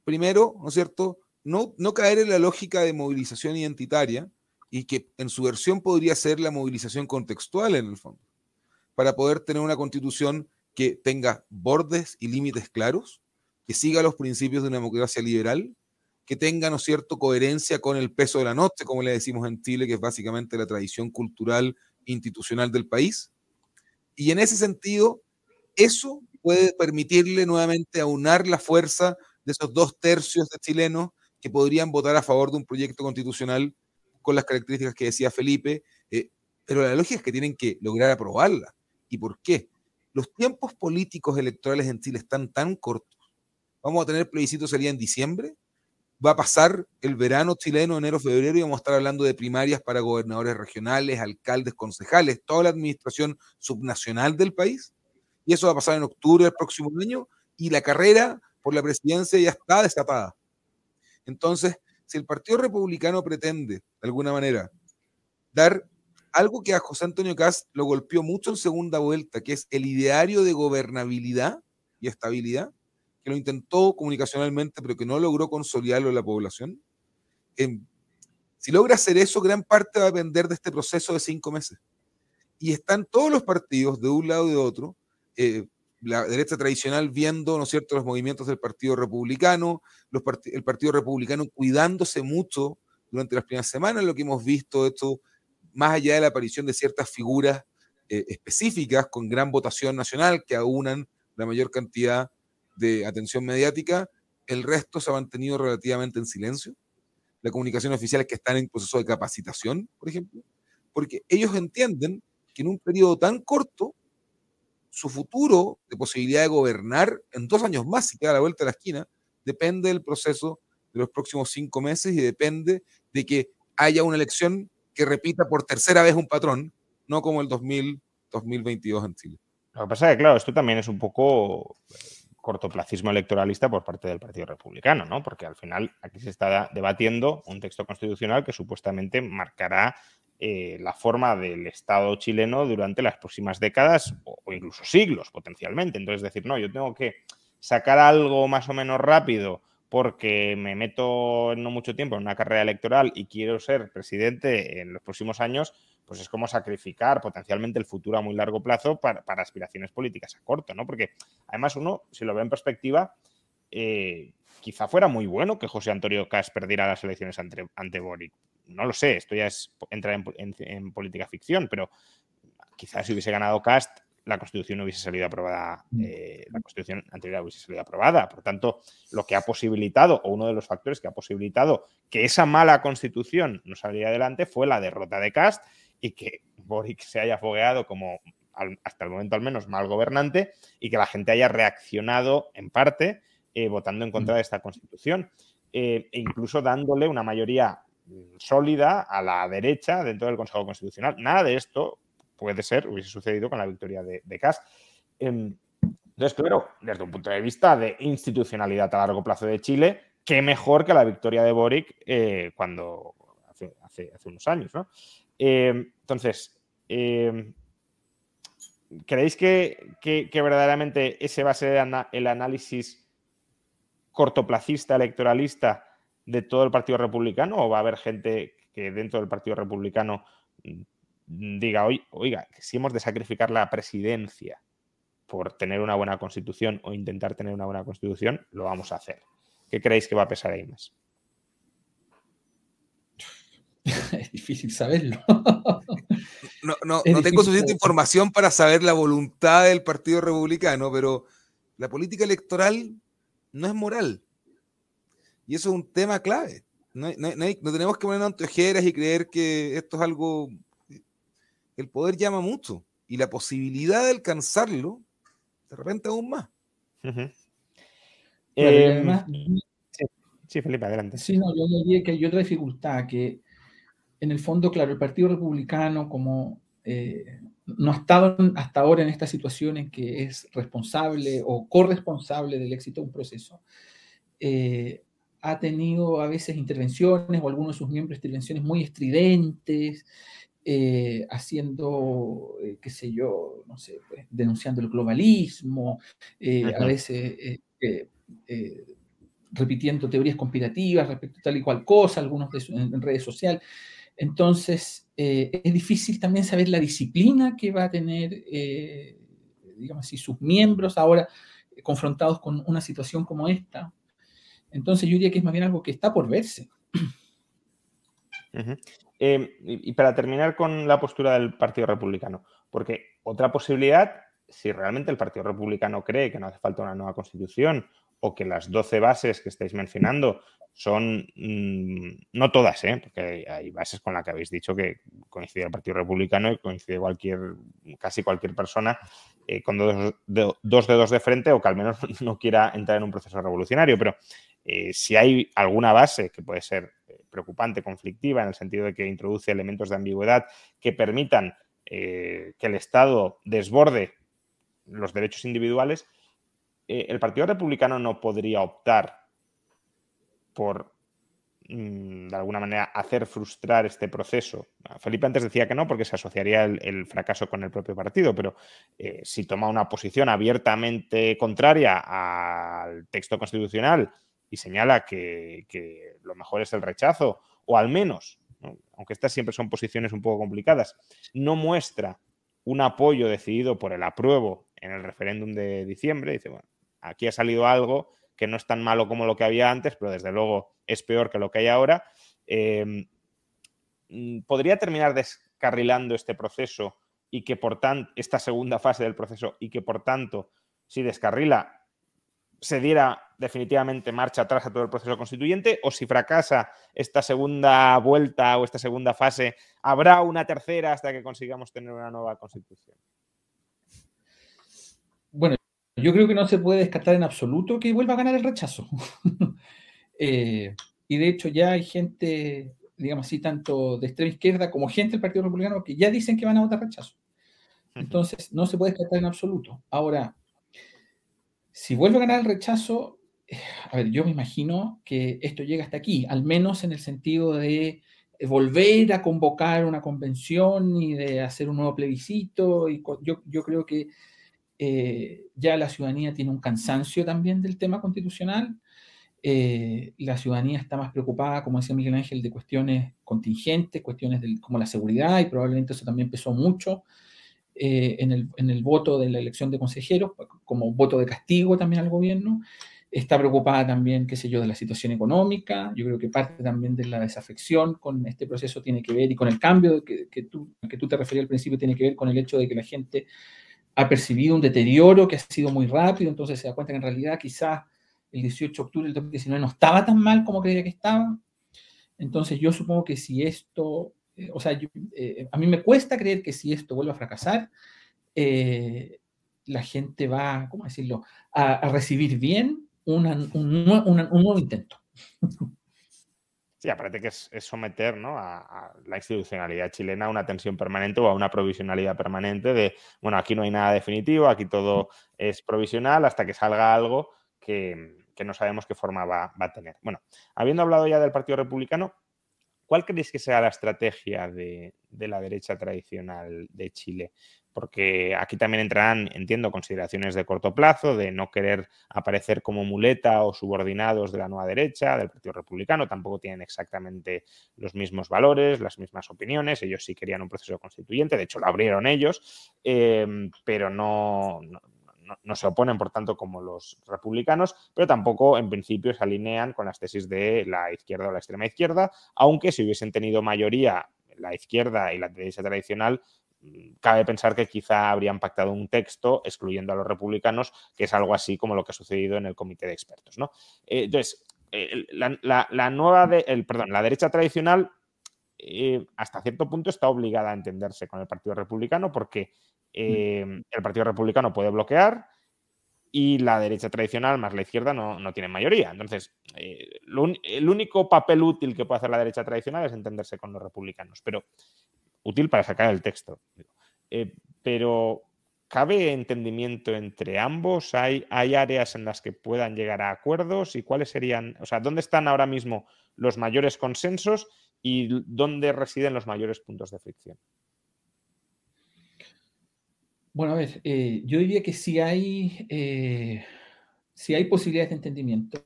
Primero, ¿no es cierto? No, no caer en la lógica de movilización identitaria y que en su versión podría ser la movilización contextual en el fondo, para poder tener una constitución que tenga bordes y límites claros, que siga los principios de una democracia liberal, que tenga, ¿no cierto?, coherencia con el peso de la noche, como le decimos en Chile, que es básicamente la tradición cultural institucional del país. Y en ese sentido, eso puede permitirle nuevamente aunar la fuerza de esos dos tercios de chilenos que podrían votar a favor de un proyecto constitucional con las características que decía Felipe, eh, pero la lógica es que tienen que lograr aprobarla. ¿Y por qué? Los tiempos políticos electorales en Chile están tan cortos. Vamos a tener plebiscitos el día en diciembre, va a pasar el verano chileno, enero, febrero, y vamos a estar hablando de primarias para gobernadores regionales, alcaldes, concejales, toda la administración subnacional del país. Y eso va a pasar en octubre del próximo año y la carrera por la presidencia ya está desatada. Entonces, si el Partido Republicano pretende, de alguna manera, dar algo que a José Antonio Cast lo golpeó mucho en segunda vuelta, que es el ideario de gobernabilidad y estabilidad, que lo intentó comunicacionalmente, pero que no logró consolidarlo en la población. Em, si logra hacer eso, gran parte va a depender de este proceso de cinco meses. Y están todos los partidos, de un lado y de otro, eh, la derecha tradicional viendo, ¿no cierto?, los movimientos del Partido Republicano, el Partido Republicano cuidándose mucho durante las primeras semanas, lo que hemos visto esto, más allá de la aparición de ciertas figuras eh, específicas con gran votación nacional que aunan la mayor cantidad de atención mediática, el resto se ha mantenido relativamente en silencio. La comunicación oficial es que están en proceso de capacitación, por ejemplo, porque ellos entienden que en un periodo tan corto su futuro de posibilidad de gobernar en dos años más, si queda la vuelta a la esquina, depende del proceso de los próximos cinco meses y depende de que haya una elección que repita por tercera vez un patrón, no como el 2000, 2022 en Chile. Lo que pasa es que, claro, esto también es un poco eh, cortoplacismo electoralista por parte del Partido Republicano, ¿no? Porque al final aquí se está debatiendo un texto constitucional que supuestamente marcará eh, la forma del Estado chileno durante las próximas décadas o, incluso siglos potencialmente. Entonces, decir, no, yo tengo que sacar algo más o menos rápido porque me meto en no mucho tiempo en una carrera electoral y quiero ser presidente en los próximos años, pues es como sacrificar potencialmente el futuro a muy largo plazo para, aspiraciones políticas a corto, ¿no? Porque además uno, si lo ve en perspectiva, eh, quizá fuera muy bueno que José Antonio Cas perdiera las elecciones ante, ante Boric, no lo sé, esto ya es entrar en, política ficción, pero quizás si hubiese ganado Cast, la Constitución no hubiese salido aprobada, mm. eh, la Constitución anterior hubiese salido aprobada. Por tanto, lo que ha posibilitado, o uno de los factores que ha posibilitado que esa mala Constitución no saliera adelante fue la derrota de Cast y que Boric se haya fogueado como, hasta el momento al menos, mal gobernante y que la gente haya reaccionado en parte eh, votando en contra mm. de esta Constitución. Eh, e incluso dándole una mayoría sólida a la derecha dentro del Consejo Constitucional. Nada de esto puede ser, hubiese sucedido con la victoria de, de Kass. Em, entonces, claro, desde un punto de vista de institucionalidad a largo plazo de Chile, qué mejor que la victoria de Boric eh, cuando hace, unos años, ¿no? Em, entonces, em, ¿creéis que, que, verdaderamente ese va a ser el análisis cortoplacista, electoralista de todo el Partido Republicano o va a haber gente que dentro del Partido Republicano mm, diga, oiga, si hemos de sacrificar la presidencia por tener una buena constitución o intentar tener una buena constitución, lo vamos a hacer. ¿Qué creéis que va a pesar ahí más? Es difícil saberlo. No, no, no tengo suficiente información para saber la voluntad del Partido Republicano, pero la política electoral no es moral. Y eso es un tema clave. No, tenemos que poner anteojeras y creer que esto es algo... El poder llama mucho y la posibilidad de alcanzarlo, de repente aún más. Em, sí, Felipe, adelante. Sí, no, yo diría que hay otra dificultad, que en el fondo, claro, el Partido Republicano como eh, no ha estado hasta ahora en esta situación en que es responsable o corresponsable del éxito de un proceso, eh, ha tenido a veces intervenciones o algunos de sus miembros intervenciones muy estridentes, eh, haciendo, eh, qué sé yo, no sé, pues, denunciando el globalismo, eh, a veces repitiendo teorías conspirativas respecto a tal y cual cosa, algunos en, redes sociales. Entonces, es difícil también saber la disciplina que va a tener, digamos así, sus miembros ahora confrontados con una situación como esta, entonces yo diría que es más bien algo que está por verse. Em, y para terminar con la postura del Partido Republicano, porque otra posibilidad, si realmente el Partido Republicano cree que no hace falta una nueva constitución o que las 12 bases que estáis mencionando son, mm, no todas, ¿eh? porque hay, bases con las que habéis dicho que coincide el Partido Republicano y coincide cualquier, casi cualquier persona eh, con dos, dos dedos de frente o que al menos no quiera entrar en un proceso revolucionario, pero eh, si hay alguna base que puede ser preocupante, conflictiva, en el sentido de que introduce elementos de ambigüedad que permitan eh, que el Estado desborde los derechos individuales, eh, el Partido Republicano no podría optar por, mm, de alguna manera, hacer frustrar este proceso. Felipe antes decía que no, porque se asociaría el, fracaso con el propio partido, pero eh, si toma una posición abiertamente contraria al texto constitucional y señala que, lo mejor es el rechazo, o al menos, aunque estas siempre son posiciones un poco complicadas, no muestra un apoyo decidido por el apruebo en el referéndum de diciembre, dice, bueno, aquí ha salido algo que no es tan malo como lo que había antes, pero desde luego es peor que lo que hay ahora. Em, mm, podría terminar descarrilando este proceso y que por tanto, esta segunda fase del proceso, y que por tanto, si descarrila, se diera definitivamente marcha atrás a todo el proceso constituyente, o si fracasa esta segunda vuelta o esta segunda fase, habrá una tercera hasta que consigamos tener una nueva constitución. Bueno, yo creo que no se puede descartar en absoluto que vuelva a ganar el rechazo. Eh, y de hecho ya hay gente, digamos así, tanto de extrema izquierda como gente del Partido Republicano que ya dicen que van a votar rechazo. Entonces, no se puede descartar en absoluto. Ahora, si vuelve a ganar el rechazo, eh, a ver, yo me imagino que esto llega hasta aquí, al menos en el sentido de volver a convocar una convención y de hacer un nuevo plebiscito. Y yo, yo creo que eh, ya la ciudadanía tiene un cansancio también del tema constitucional. Eh, la ciudadanía está más preocupada, como decía Miguel Ángel, de cuestiones contingentes, cuestiones como la seguridad, y probablemente eso también pesó mucho eh, en, el, en, el, voto de la elección de consejeros, como voto de castigo también al gobierno. Está preocupada también, qué sé yo, de la situación económica. Yo creo que parte también de la desafección con este proceso tiene que ver, y con el cambio que, que, tú, que tú te referías al principio, tiene que ver con el hecho de que la gente ha percibido un deterioro que ha sido muy rápido, entonces se da cuenta que en realidad quizás el 18 de octubre del 2019 no estaba tan mal como creía que estaba. Entonces yo supongo que si esto, eh, o sea, eh, a mí me cuesta creer que si esto vuelve a fracasar, eh, la gente va, ¿cómo decirlo?, a, recibir bien un, un, nuevo intento. Sí, aparte que es, someter a, la institucionalidad chilena a una tensión permanente o a una provisionalidad permanente de, bueno, aquí no hay nada definitivo, aquí todo es provisional hasta que salga algo que, no sabemos qué forma va, a tener. Bueno, habiendo hablado ya del Partido Republicano, ¿cuál creéis que sea la estrategia de, la derecha tradicional de Chile? porque aquí también entrarán, entiendo, consideraciones de corto plazo, de no querer aparecer como muleta o subordinados de la nueva derecha, del Partido Republicano, tampoco tienen exactamente los mismos valores, las mismas opiniones, ellos sí querían un proceso constituyente, de hecho lo abrieron ellos, em, pero no, se oponen, por tanto, como los republicanos, pero tampoco en principio se alinean con las tesis de la izquierda o la extrema izquierda, aunque si hubiesen tenido mayoría la izquierda y la derecha tradicional, cabe pensar que quizá habrían pactado un texto excluyendo a los republicanos, que es algo así como lo que ha sucedido en el comité de expertos. ¿no? Eh, entonces, eh, la, nueva, el, perdón, la derecha tradicional eh, hasta cierto punto está obligada a entenderse con el Partido Republicano porque el Partido Republicano puede bloquear y la derecha tradicional más la izquierda no, no tienen mayoría. Entonces, el único papel útil que puede hacer la derecha tradicional es entenderse con los republicanos. Pero útil para sacar el texto. Eh, pero ¿cabe entendimiento entre ambos? ¿Hay, ¿Hay áreas en las que puedan llegar a acuerdos? ¿Y cuáles serían, o sea, dónde están ahora mismo los mayores consensos y dónde residen los mayores puntos de fricción? Bueno, a ver, eh, yo diría que si hay, eh, hay posibilidades de entendimiento,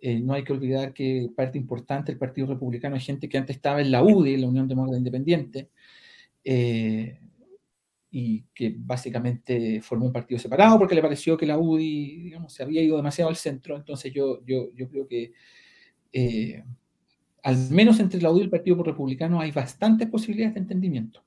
eh, no hay que olvidar que parte importante del Partido Republicano es gente que antes estaba en la UDI, la Unión Demócrata Independiente, eh, y que básicamente formó un partido separado porque le pareció que la UDI, digamos, se había ido demasiado al centro. Entonces yo, yo, yo creo que eh, al menos entre la UDI y el Partido Republicano hay bastantes posibilidades de entendimiento.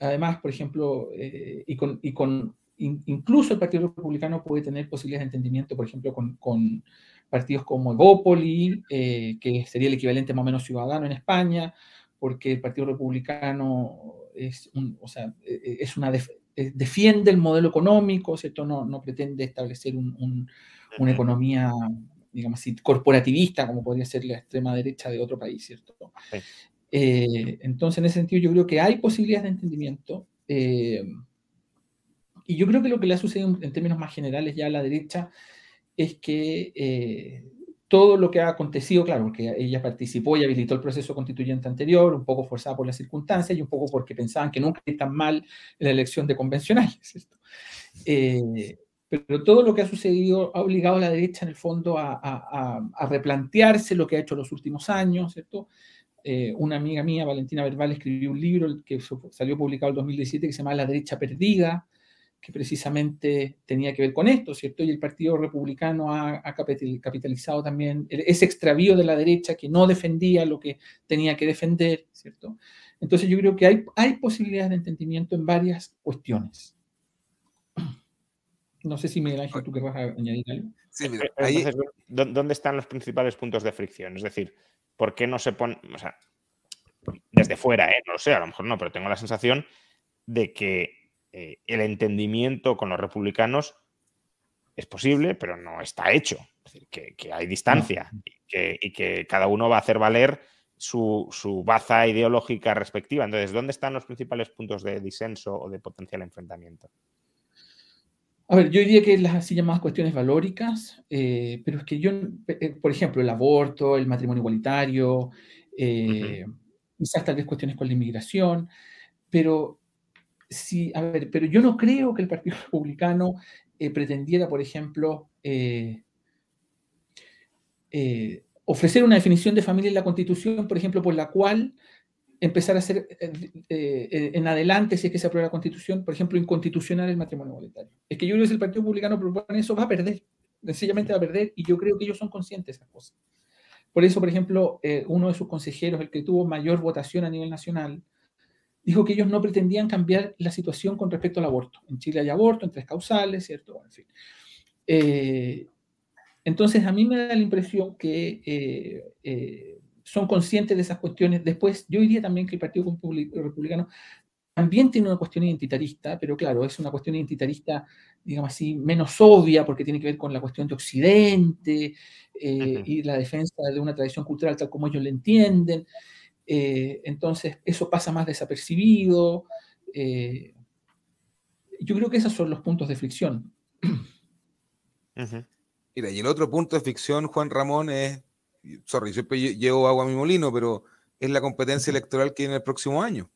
Además, por ejemplo, y con, y con incluso el Partido Republicano puede tener posibilidades de entendimiento, por ejemplo, con, con partidos como Evópoli, eh, que sería el equivalente más o menos ciudadano en España, porque el Partido Republicano es, o sea, e, e, es una defiende el modelo económico, ¿cierto? No, no pretende establecer una economía, digamos así, corporativista, como podría ser la extrema derecha de otro país, ¿cierto? Eh, entonces, en ese sentido, yo creo que hay posibilidades de entendimiento. Eh, Y yo creo que lo que le ha sucedido en términos más generales ya a la derecha es que eh, todo lo que ha acontecido, claro, porque ella participó y habilitó el proceso constituyente anterior, un poco forzada por las circunstancias y un poco porque pensaban que nunca tan mal la elección de convencionales. Pero todo lo que ha sucedido ha obligado a la derecha, en el fondo, a, a, replantearse lo que ha hecho los últimos años, ¿cierto? Eh, una amiga mía, Valentina Verbal, escribió un libro que salió publicado en 2017 que se llama La derecha perdida, que precisamente tenía que ver con esto, ¿cierto? Y el Partido Republicano ha, capitalizado también ese extravío de la derecha que no defendía lo que tenía que defender, ¿cierto? Entonces yo creo que hay, hay posibilidades de entendimiento en varias cuestiones. No sé si Miguel Ángel, tú querrás añadir algo. Sí, mira, ¿dónde están los principales puntos de fricción? Es decir, ¿por qué no se pone, o sea, desde fuera, ¿eh? no lo sé, a lo mejor no, pero tengo la sensación de que eh, el entendimiento con los republicanos es posible, pero no está hecho. Es decir, que, hay distancia y, que, cada uno va a hacer valer su, baza ideológica respectiva. Entonces, ¿dónde están los principales puntos de disenso o de potencial enfrentamiento? A ver, yo diría que las así llamadas cuestiones valóricas, eh, pero es que yo, eh, por ejemplo, el aborto, el matrimonio igualitario, quizás tal vez cuestiones con la inmigración, pero Sí, a ver, pero yo no creo que el Partido Republicano eh, pretendiera, por ejemplo, eh, eh, ofrecer una definición de familia en la Constitución, por ejemplo, por la cual empezar a hacer en adelante, si es que se aprueba la Constitución, por ejemplo, inconstitucional el matrimonio igualitario. Es que yo creo que si el Partido Republicano propone eso, va a perder, sencillamente va a perder, y yo creo que ellos son conscientes de esas cosas. Por eso, por ejemplo, uno de sus consejeros, el que tuvo mayor votación a nivel nacional, dijo que ellos no pretendían cambiar la situación con respecto al aborto. En Chile hay aborto en tres causales, ¿cierto? en fin. Eh, entonces, a mí me da la impresión que eh, eh, son conscientes de esas cuestiones. Después, yo diría también que el Partido Republicano también tiene una cuestión identitarista, pero claro, es una cuestión identitarista, digamos así, menos obvia, porque tiene que ver con la cuestión de Occidente y la defensa de una tradición cultural tal como ellos la entienden. Eh, entonces, eso pasa más desapercibido. Eh, yo creo que esos son los puntos de fricción. Mira, y el otro punto de fricción, Juan Ramón, es, sorry, siempre llevo agua a mi molino, pero es la competencia electoral que viene el próximo año.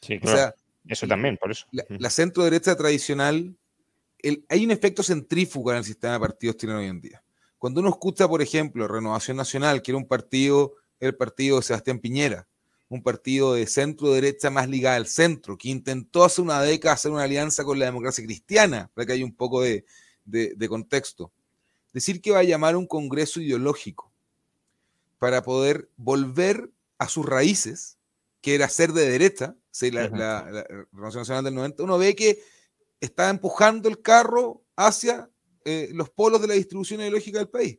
Sí, claro. eso también, por eso. La, centro derecha tradicional, hay un efecto centrífugo en el sistema de partidos tiene hoy en día. Cuando uno escucha, por ejemplo, Renovación Nacional, que era un partido el partido de Sebastián Piñera, un partido de centro derecha más ligado al centro, que intentó hace una década hacer una alianza con la democracia cristiana, para que haya un poco de, contexto. Decir que va a llamar un congreso ideológico para poder volver a sus raíces, que era ser de derecha, la, la, Nacional del 90, uno ve que está empujando el carro hacia eh, los polos de la distribución ideológica del país.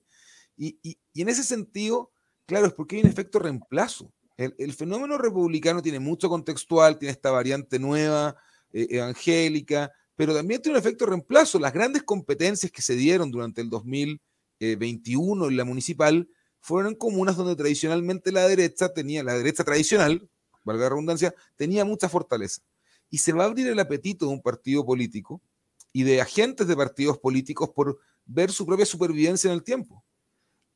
y en ese sentido, Claro, es porque hay un efecto reemplazo. El, fenómeno republicano tiene mucho contextual, tiene esta variante nueva, eh, evangélica, pero también tiene un efecto reemplazo. Las grandes competencias que se dieron durante el 2021 en la municipal fueron comunas donde tradicionalmente la derecha tenía, la derecha tradicional, valga la redundancia, tenía mucha fortaleza. Y se va a abrir el apetito de un partido político y de agentes de partidos políticos por ver su propia supervivencia en el tiempo.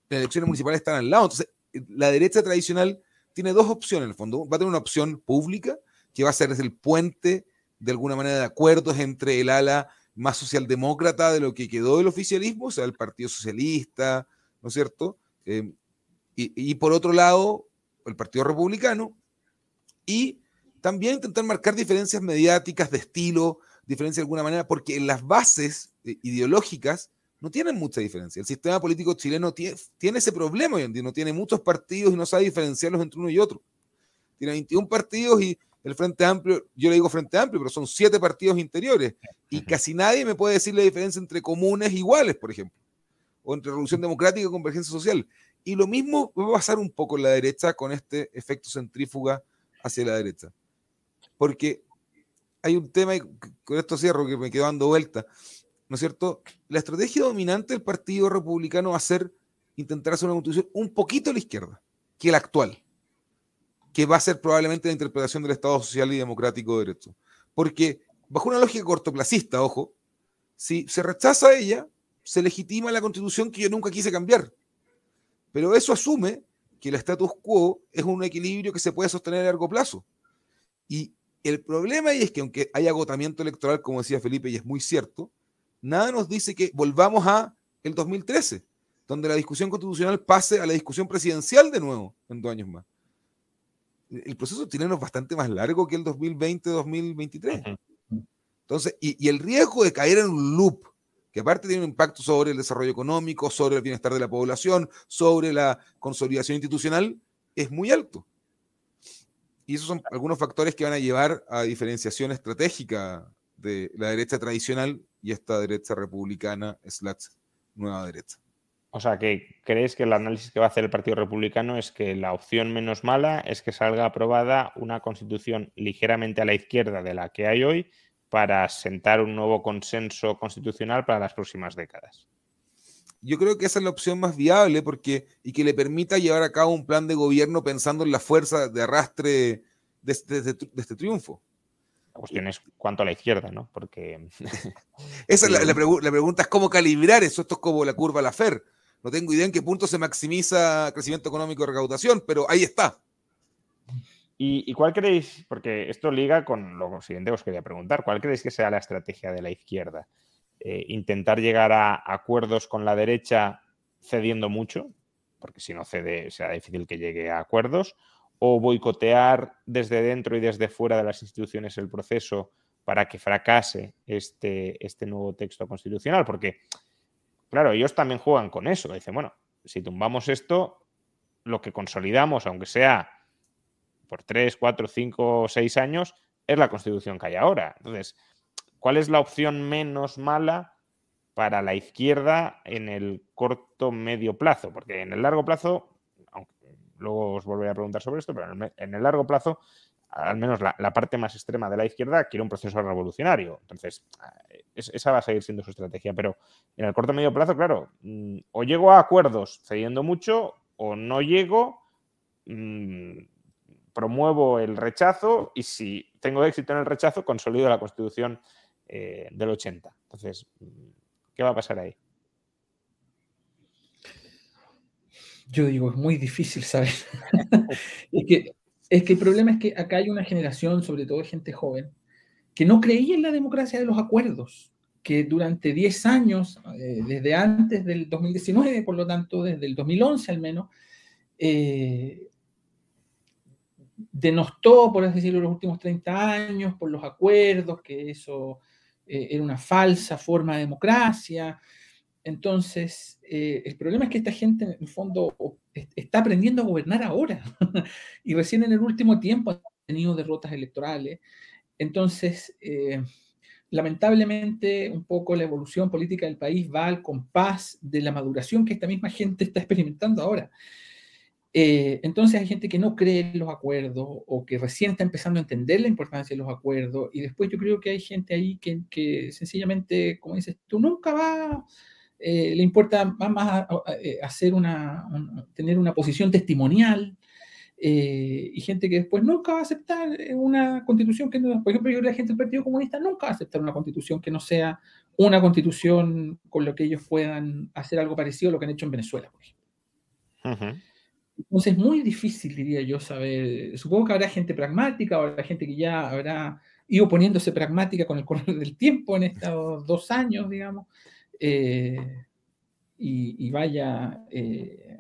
Las elecciones municipales están al lado. Entonces, la derecha tradicional tiene dos opciones en el fondo. Va a tener una opción pública, que va a ser el puente, de alguna manera, de acuerdos entre el ala más socialdemócrata de lo que quedó del oficialismo, o sea, el Partido Socialista, ¿no es cierto? Eh, y, por otro lado, el Partido Republicano, y también intentar marcar diferencias mediáticas de estilo, diferencias de alguna manera, porque en las bases eh, ideológicas no tienen mucha diferencia. El sistema político chileno tiene, ese problema hoy en día, no tiene muchos partidos y no sabe diferenciarlos entre uno y otro. Tiene 21 partidos y el Frente Amplio, yo le digo Frente Amplio, pero son siete partidos interiores y casi nadie me puede decir la diferencia entre comunes iguales, por ejemplo, o entre Revolución Democrática y Convergencia Social. Y lo mismo va a pasar un poco en la derecha con este efecto centrífuga hacia la derecha. Porque hay un tema, y con esto cierro, que me quedo dando vuelta, ¿no es cierto? La estrategia dominante del Partido Republicano va a ser intentar hacer una constitución un poquito a la izquierda que la actual, que va a ser probablemente la interpretación del Estado Social y Democrático de Derecho. Porque bajo una lógica cortoplacista, ojo, si se rechaza ella, se legitima la constitución que yo nunca quise cambiar. Pero eso asume que el status quo es un equilibrio que se puede sostener a largo plazo. Y el problema ahí es que aunque hay agotamiento electoral, como decía Felipe, y es muy cierto, nada nos dice que volvamos a el 2013, donde la discusión constitucional pase a la discusión presidencial de nuevo en dos años más. El proceso chileno es bastante más largo que el 2020-2023. Entonces, y, y, el riesgo de caer en un loop, que aparte tiene un impacto sobre el desarrollo económico, sobre el bienestar de la población, sobre la consolidación institucional, es muy alto. Y esos son algunos factores que van a llevar a diferenciación estratégica de la derecha tradicional y esta derecha republicana nueva derecha. O sea, que crees que el análisis que va a hacer el Partido Republicano es que la opción menos mala es que salga aprobada una constitución ligeramente a la izquierda de la que hay hoy para sentar un nuevo consenso constitucional para las próximas décadas. Yo creo que esa es la opción más viable porque y que le permita llevar a cabo un plan de gobierno pensando en la fuerza de arrastre de, de, de, de este triunfo. La cuestión es cuánto a la izquierda, ¿no? Porque. Esa es la, la, pregu la, pregunta es cómo calibrar eso. Esto es como la curva la FER. No tengo idea en qué punto se maximiza crecimiento económico y recaudación, pero ahí está. ¿Y, ¿Y, cuál creéis? Porque esto liga con lo siguiente que os quería preguntar. ¿Cuál creéis que sea la estrategia de la izquierda? Eh, ¿Intentar llegar a acuerdos con la derecha cediendo mucho? Porque si no cede, será difícil que llegue a acuerdos o boicotear desde dentro y desde fuera de las instituciones el proceso para que fracase este, este nuevo texto constitucional, porque, claro, ellos también juegan con eso. Dicen, bueno, si tumbamos esto, lo que consolidamos, aunque sea por tres, cuatro, cinco o seis años, es la constitución que hay ahora. Entonces, ¿cuál es la opción menos mala para la izquierda en el corto medio plazo? Porque en el largo plazo luego os volveré a preguntar sobre esto, pero en el, largo plazo, al menos la, parte más extrema de la izquierda quiere un proceso revolucionario. Entonces, es, esa va a seguir siendo su estrategia. Pero en el corto medio plazo, claro, mmm, o llego a acuerdos cediendo mucho, o no llego, mmm, promuevo el rechazo, y si tengo éxito en el rechazo, consolido la constitución eh, del 80. Entonces, ¿qué va a pasar ahí? yo digo, es muy difícil saber. es, que, es que el problema es que acá hay una generación, sobre todo gente joven, que no creía en la democracia de los acuerdos, que durante 10 años, eh, desde antes del 2019, por lo tanto, desde el 2011 al menos, eh, denostó, por así decirlo, los últimos 30 años por los acuerdos, que eso eh, era una falsa forma de democracia, entonces, eh, el problema es que esta gente, en el fondo, está aprendiendo a gobernar ahora y recién en el último tiempo ha tenido derrotas electorales. Entonces, eh, lamentablemente, un poco la evolución política del país va al compás de la maduración que esta misma gente está experimentando ahora. Eh, entonces hay gente que no cree en los acuerdos o que recién está empezando a entender la importancia de los acuerdos y después yo creo que hay gente ahí que, sencillamente, como dices, tú nunca vas eh, le importa más, eh, hacer una, tener una posición testimonial eh, y gente que después nunca va a aceptar una constitución que no, por ejemplo, yo la gente del Partido Comunista nunca va a aceptar una constitución que no sea una constitución con lo que ellos puedan hacer algo parecido a lo que han hecho en Venezuela. Uh -huh. Entonces es muy difícil, diría yo, saber, supongo que habrá gente pragmática, o habrá gente que ya habrá ido poniéndose pragmática con el correr del tiempo en estos dos años, digamos, eh, y, y, vaya eh,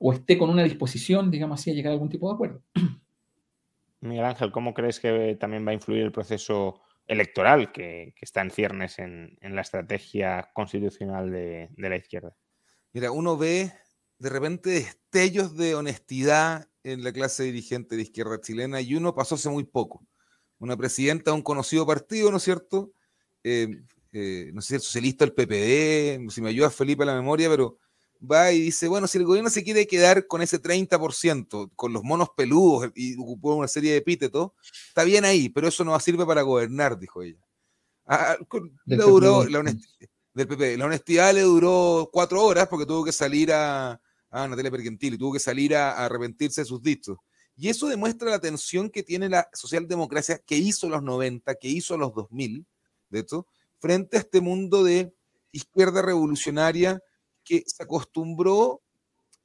o esté con una disposición, digamos así, a llegar a algún tipo de acuerdo. Miguel Ángel, ¿cómo crees que también va a influir el proceso electoral que, que está en ciernes en, en, la estrategia constitucional de, de la izquierda? Mira, uno ve de repente destellos de honestidad en la clase dirigente de izquierda chilena y uno pasó hace muy poco. Una presidenta de un conocido partido, ¿no es cierto? Eh, eh, no sé si el socialista, el PPD, si me ayuda Felipe a la memoria, pero va y dice, bueno, si el gobierno se quiere quedar con ese 30%, con los monos peludos y ocupó una serie de epítetos, está bien ahí, pero eso no sirve para gobernar, dijo ella. Ah, duró, la honestidad, del PP, la honestidad le duró cuatro horas porque tuvo que salir a, a Natalia Pergentili, tuvo que salir a, a arrepentirse de sus dichos. Y eso demuestra la tensión que tiene la socialdemocracia que hizo los 90, que hizo los 2000, de hecho, frente a este mundo de izquierda revolucionaria que se acostumbró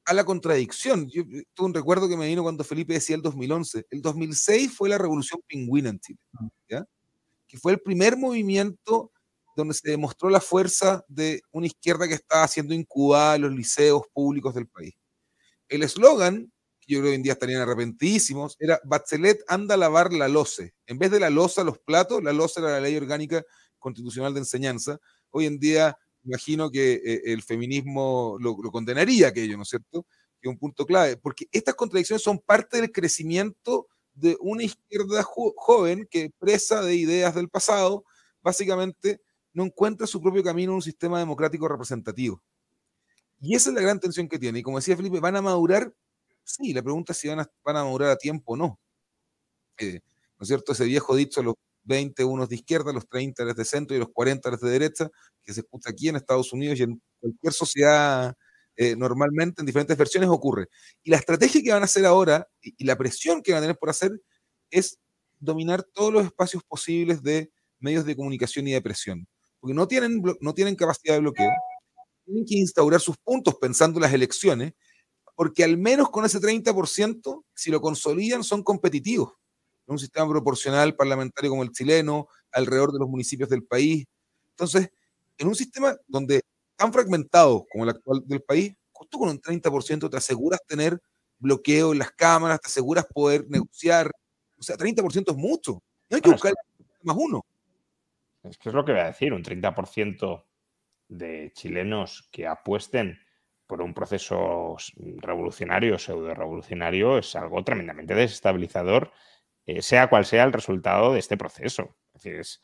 a la contradicción. Yo tuve un recuerdo que me vino cuando Felipe decía el 2011. El 2006 fue la revolución pingüina en Chile, ¿ya? que fue el primer movimiento donde se demostró la fuerza de una izquierda que estaba siendo incubada en los liceos públicos del país. El eslogan, que yo creo que hoy en día estarían arrepentísimos, era Bachelet anda a lavar la loce. En vez de la loza, los platos, la loza era la ley orgánica constitucional de enseñanza. Hoy en día, imagino que eh, el feminismo lo, lo, condenaría aquello, ¿no es cierto? Que es un punto clave, porque estas contradicciones son parte del crecimiento de una izquierda jo joven que, presa de ideas del pasado, básicamente no encuentra su propio camino en un sistema democrático representativo. Y esa es la gran tensión que tiene. Y como decía Felipe, ¿van a madurar? Sí, la pregunta es si van a, madurar a tiempo o no. Eh, ¿No es cierto? Ese viejo dicho, los 20 unos de izquierda, los 30 eres de centro y los 40 eres de derecha, que se escucha aquí en Estados Unidos y en cualquier sociedad eh, normalmente en diferentes versiones ocurre. Y la estrategia que van a hacer ahora y, y la presión que van a tener por hacer es dominar todos los espacios posibles de medios de comunicación y de presión porque no tienen, no tienen capacidad de bloqueo, tienen que instaurar sus puntos pensando en las elecciones, porque al menos con ese 30%, si lo consolidan, son competitivos. En un sistema proporcional parlamentario como el chileno, alrededor de los municipios del país. Entonces, en un sistema donde tan fragmentado como el actual del país, justo con un 30% te aseguras tener bloqueo en las cámaras, te aseguras poder negociar. O sea, 30% es mucho. No hay que buscar más uno. Es que es lo que voy a decir, un 30% de chilenos que apuesten por un proceso revolucionario, pseudo revolucionario, es algo tremendamente desestabilizador, eh, sea cual sea el resultado de este proceso. Es decir, es,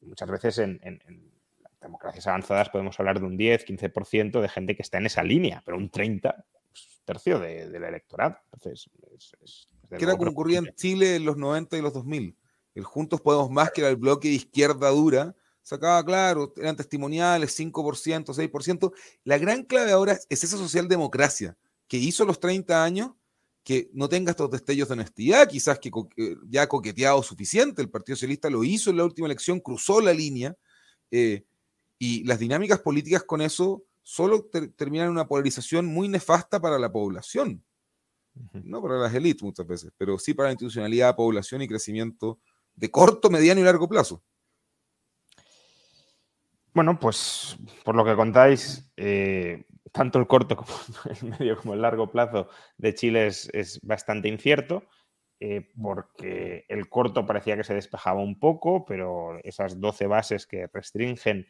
muchas veces en, en, en, democracias avanzadas podemos hablar de un 10, 15% de gente que está en esa línea, pero un 30, pues, tercio de, del electorado. Entonces, es, es, ¿Qué era como ocurría en Chile en los 90 y los 2000? El Juntos Podemos Más, que era el bloque de izquierda dura, sacaba, claro, eran testimoniales, 5%, 6%. La gran clave ahora es esa socialdemocracia que hizo los 30 años, que no tenga estos destellos de honestidad, quizás que ya ha coqueteado suficiente, el Partido Socialista lo hizo en la última elección, cruzó la línea, eh, y las dinámicas políticas con eso solo ter terminan en una polarización muy nefasta para la población, no para las élites muchas veces, pero sí para la institucionalidad, población y crecimiento de corto, mediano y largo plazo. Bueno, pues por lo que contáis, eh, tanto el corto como el medio como el largo plazo de Chile es, bastante incierto, eh, porque el corto parecía que se despejaba un poco, pero esas 12 bases que restringen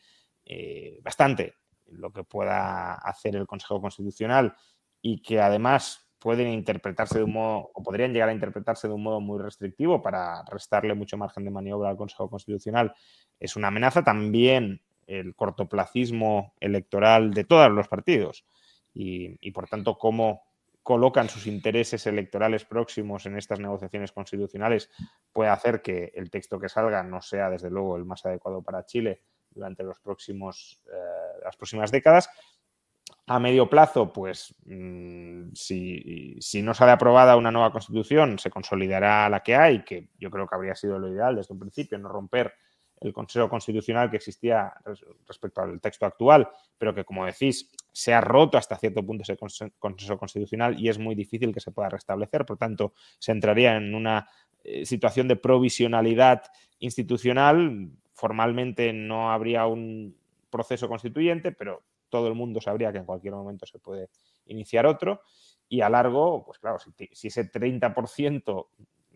eh, bastante lo que pueda hacer el Consejo Constitucional y que además pueden interpretarse de un modo, o podrían llegar a interpretarse de un modo muy restrictivo para restarle mucho margen de maniobra al Consejo Constitucional, es una amenaza. También el cortoplacismo electoral de todos los partidos y, por tanto, cómo colocan sus intereses electorales próximos en estas negociaciones constitucionales puede hacer que el texto que salga no sea, desde luego, el más adecuado para Chile durante los próximos, eh, las próximas décadas. A medio plazo, pues mmm, si, si, no sale aprobada una nueva constitución, se consolidará la que hay, que yo creo que habría sido lo ideal desde un principio, no romper el Consejo Constitucional que existía respecto al texto actual, pero que, como decís, se ha roto hasta cierto punto ese Consejo Constitucional y es muy difícil que se pueda restablecer. Por tanto, se entraría en una eh, situación de provisionalidad institucional. Formalmente no habría un proceso constituyente, pero todo el mundo sabría que en cualquier momento se puede iniciar otro. Y a largo, pues claro, si, si ese 30%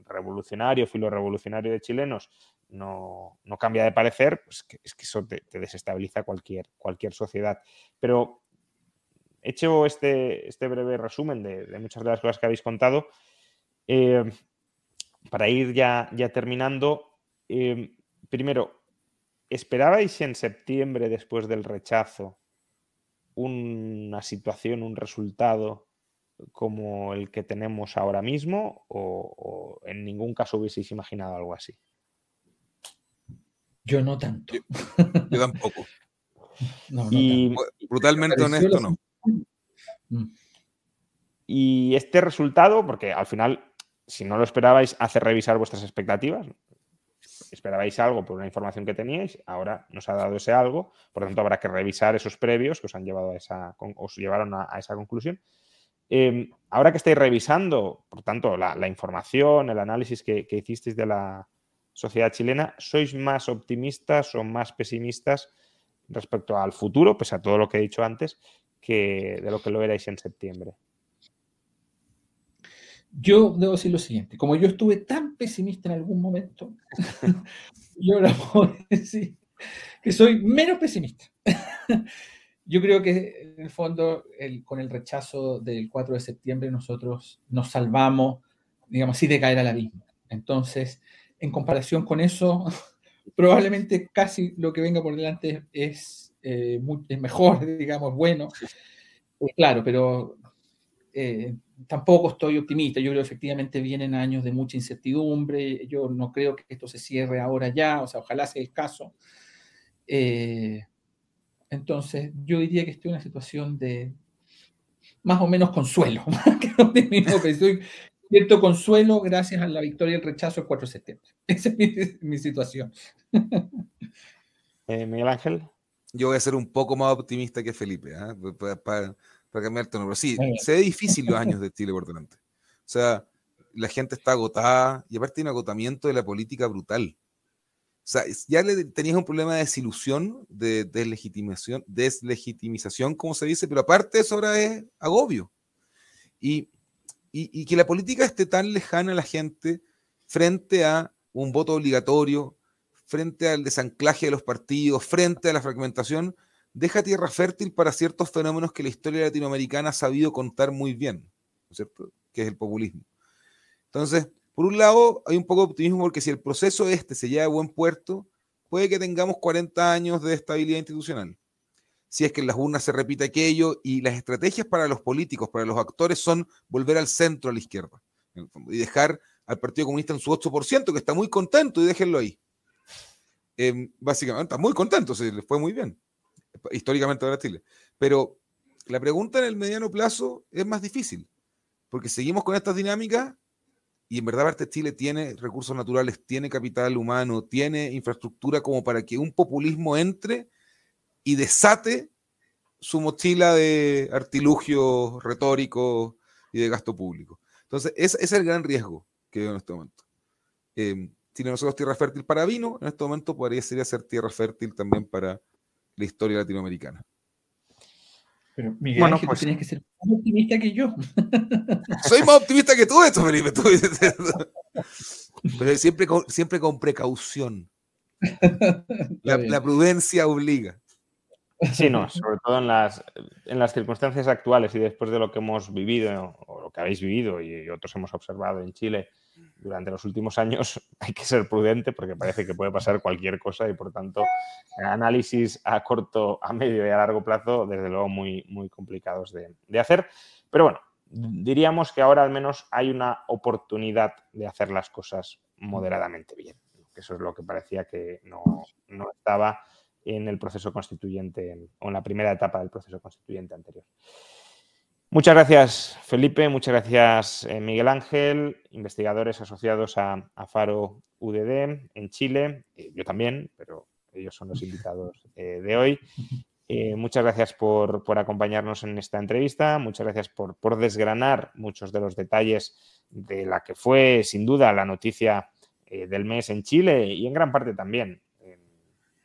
revolucionario, filo revolucionario de chilenos no, no cambia de parecer, pues es que eso te, desestabiliza cualquier, cualquier sociedad. Pero hecho este, este breve resumen de, de, muchas de las cosas que habéis contado, eh, para ir ya, ya terminando, eh, primero, ¿esperabais en septiembre, después del rechazo, una situación, un resultado como el que tenemos ahora mismo o, o, en ningún caso hubieseis imaginado algo así? Yo no tanto. Yo, yo tampoco. No, no y, tanto. Brutalmente honesto, no. Mm. Y este resultado, porque al final si no lo esperabais, hace revisar vuestras expectativas. Esperabais algo por una información que teníais, ahora nos ha dado ese algo, por lo tanto habrá que revisar esos previos que os han llevado a esa, os llevaron a, esa conclusión. Em, ahora que estáis revisando, por tanto, la, información, el análisis que, hicisteis de la sociedad chilena, ¿sois más optimistas o más pesimistas respecto al futuro, pese a todo lo que he dicho antes, que de lo que lo erais en septiembre? Yo debo decir lo siguiente, como yo estuve tan pesimista en algún momento, yo ahora puedo decir que soy menos pesimista. yo creo que en el fondo, con el rechazo del 4 de septiembre, nosotros nos salvamos, digamos así, de caer al abismo. Entonces, en comparación con eso, probablemente casi lo que venga por delante es, eh, mejor, digamos, bueno. claro, pero eh, tampoco estoy optimista. Yo creo que efectivamente vienen años de mucha incertidumbre. Yo no creo que esto se cierre ahora ya, o sea, ojalá sea el caso. Eh, entonces, yo diría que estoy en una situación de más o menos consuelo, Estoy cierto consuelo gracias a la victoria y el rechazo el 4 de septiembre. Esa es mi, situación. Eh, Miguel Ángel. Yo voy a ser un poco más optimista que Felipe. ¿eh? Para, para cambiar tono. Pero sí, se ve difícil los años de Chile por delante. O sea, la gente está agotada y aparte hay un agotamiento de la política brutal. O sea, ya le, tenías un problema de desilusión, de deslegitimación, deslegitimización, como se dice, pero aparte eso ahora es agobio. Y, y, y que la política esté tan lejana a la gente frente a un voto obligatorio, frente al desanclaje de los partidos, frente a la fragmentación, deja tierra fértil para ciertos fenómenos que la historia latinoamericana ha sabido contar muy bien, ¿no es cierto? Que es el populismo. Entonces, por un lado, hay un poco de optimismo porque si el proceso este se lleva a buen puerto, puede que tengamos 40 años de estabilidad institucional. Si es que en las urnas se repite aquello y las estrategias para los políticos, para los actores, son volver al centro, a la izquierda, y dejar al Partido Comunista en su 8%, que está muy contento, y déjenlo ahí. Em, básicamente, está muy contento, se le fue muy bien históricamente para Chile. Pero la pregunta en el mediano plazo es más difícil, porque seguimos con estas dinámicas y en verdad parte Chile tiene recursos naturales, tiene capital humano, tiene infraestructura como para que un populismo entre y desate su mochila de artilugios retóricos y de gasto público. Entonces, ese es el gran riesgo que veo en este momento. Eh, nosotros tierra fértil para vino, en este momento podría ser tierra fértil también para la historia latinoamericana. Pero Miguel bueno, pues, tú que ser más optimista que yo. Soy más optimista que tú, esto, Felipe. Pero siempre con, siempre con precaución. La, prudencia obliga. Sí, no, sobre todo en las, en las circunstancias actuales y después de lo que hemos vivido o lo que habéis vivido y otros hemos observado en Chile durante los últimos años hay que ser prudente porque parece que puede pasar cualquier cosa y por tanto análisis a corto, a medio y a largo plazo desde luego muy, muy complicados de, hacer. Pero bueno, diríamos que ahora al menos hay una oportunidad de hacer las cosas moderadamente bien. Eso es lo que parecía que no, no estaba en el proceso constituyente o en la primera etapa del proceso constituyente anterior. Muchas gracias, Felipe. Muchas gracias, eh, Miguel Ángel, investigadores asociados a, Faro UDD en Chile. Eh, yo también, pero ellos son los invitados eh, de hoy. muchas gracias por, acompañarnos en esta entrevista. Muchas gracias por, desgranar muchos de los detalles de la que fue, sin duda, la noticia del mes en Chile y en gran parte también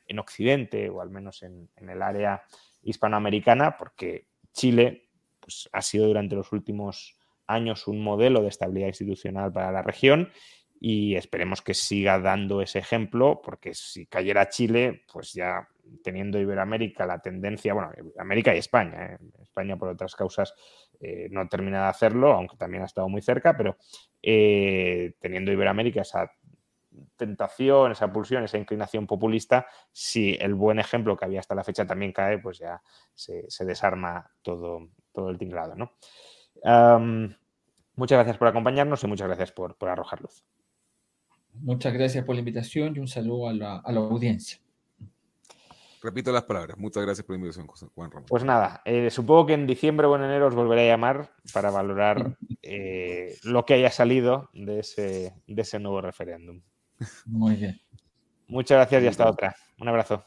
en, Occidente o al menos en el área hispanoamericana, porque Chile pues, ha sido durante los últimos años un modelo de estabilidad institucional para la región y esperemos que siga dando ese ejemplo, porque si cayera Chile, pues ya teniendo Iberoamérica la tendencia, bueno, América y España, ¿eh? España por otras causas eh, no termina de hacerlo, aunque también ha estado muy cerca, pero eh, teniendo Iberoamérica esa tentación, esa pulsión, esa inclinación populista, si el buen ejemplo que había hasta la fecha también cae, pues ya se, se desarma todo, todo el tinglado. ¿no? muchas gracias por acompañarnos y muchas gracias por, arrojar luz. Muchas gracias por la invitación y un saludo a la, audiencia. Repito las palabras. Muchas gracias por la invitación, Juan Ramón. Pues nada, eh, supongo que en diciembre o en enero os volveré a llamar para valorar eh, lo que haya salido de ese, de ese nuevo referéndum. Muy bien. Muchas gracias y hasta otra. Un abrazo.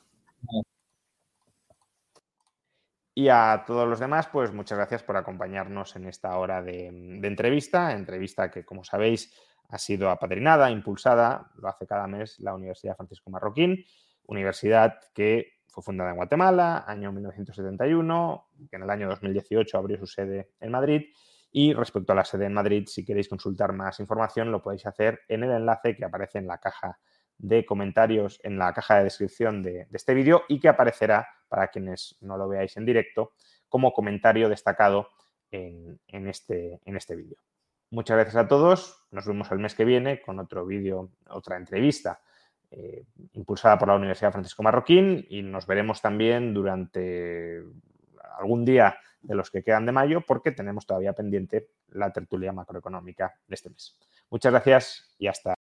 Y a todos los demás, pues muchas gracias por acompañarnos en esta hora de, entrevista, entrevista que, como sabéis, ha sido apadrinada, impulsada, lo hace cada mes la Universidad Francisco Marroquín, universidad que fue fundada en Guatemala, año 1971, que en el año 2018 abrió su sede en Madrid. Y respecto a la sede en Madrid, si queréis consultar más información, lo podéis hacer en el enlace que aparece en la caja de comentarios, en la caja de descripción de, este vídeo y que aparecerá, para quienes no lo veáis en directo, como comentario destacado en, este, en este vídeo. Muchas gracias a todos. Nos vemos el mes que viene con otro vídeo, otra entrevista eh, impulsada por la Universidad Francisco Marroquín y nos veremos también durante algún día de los que quedan de mayo porque tenemos todavía pendiente la tertulia macroeconómica de este mes. Muchas gracias y hasta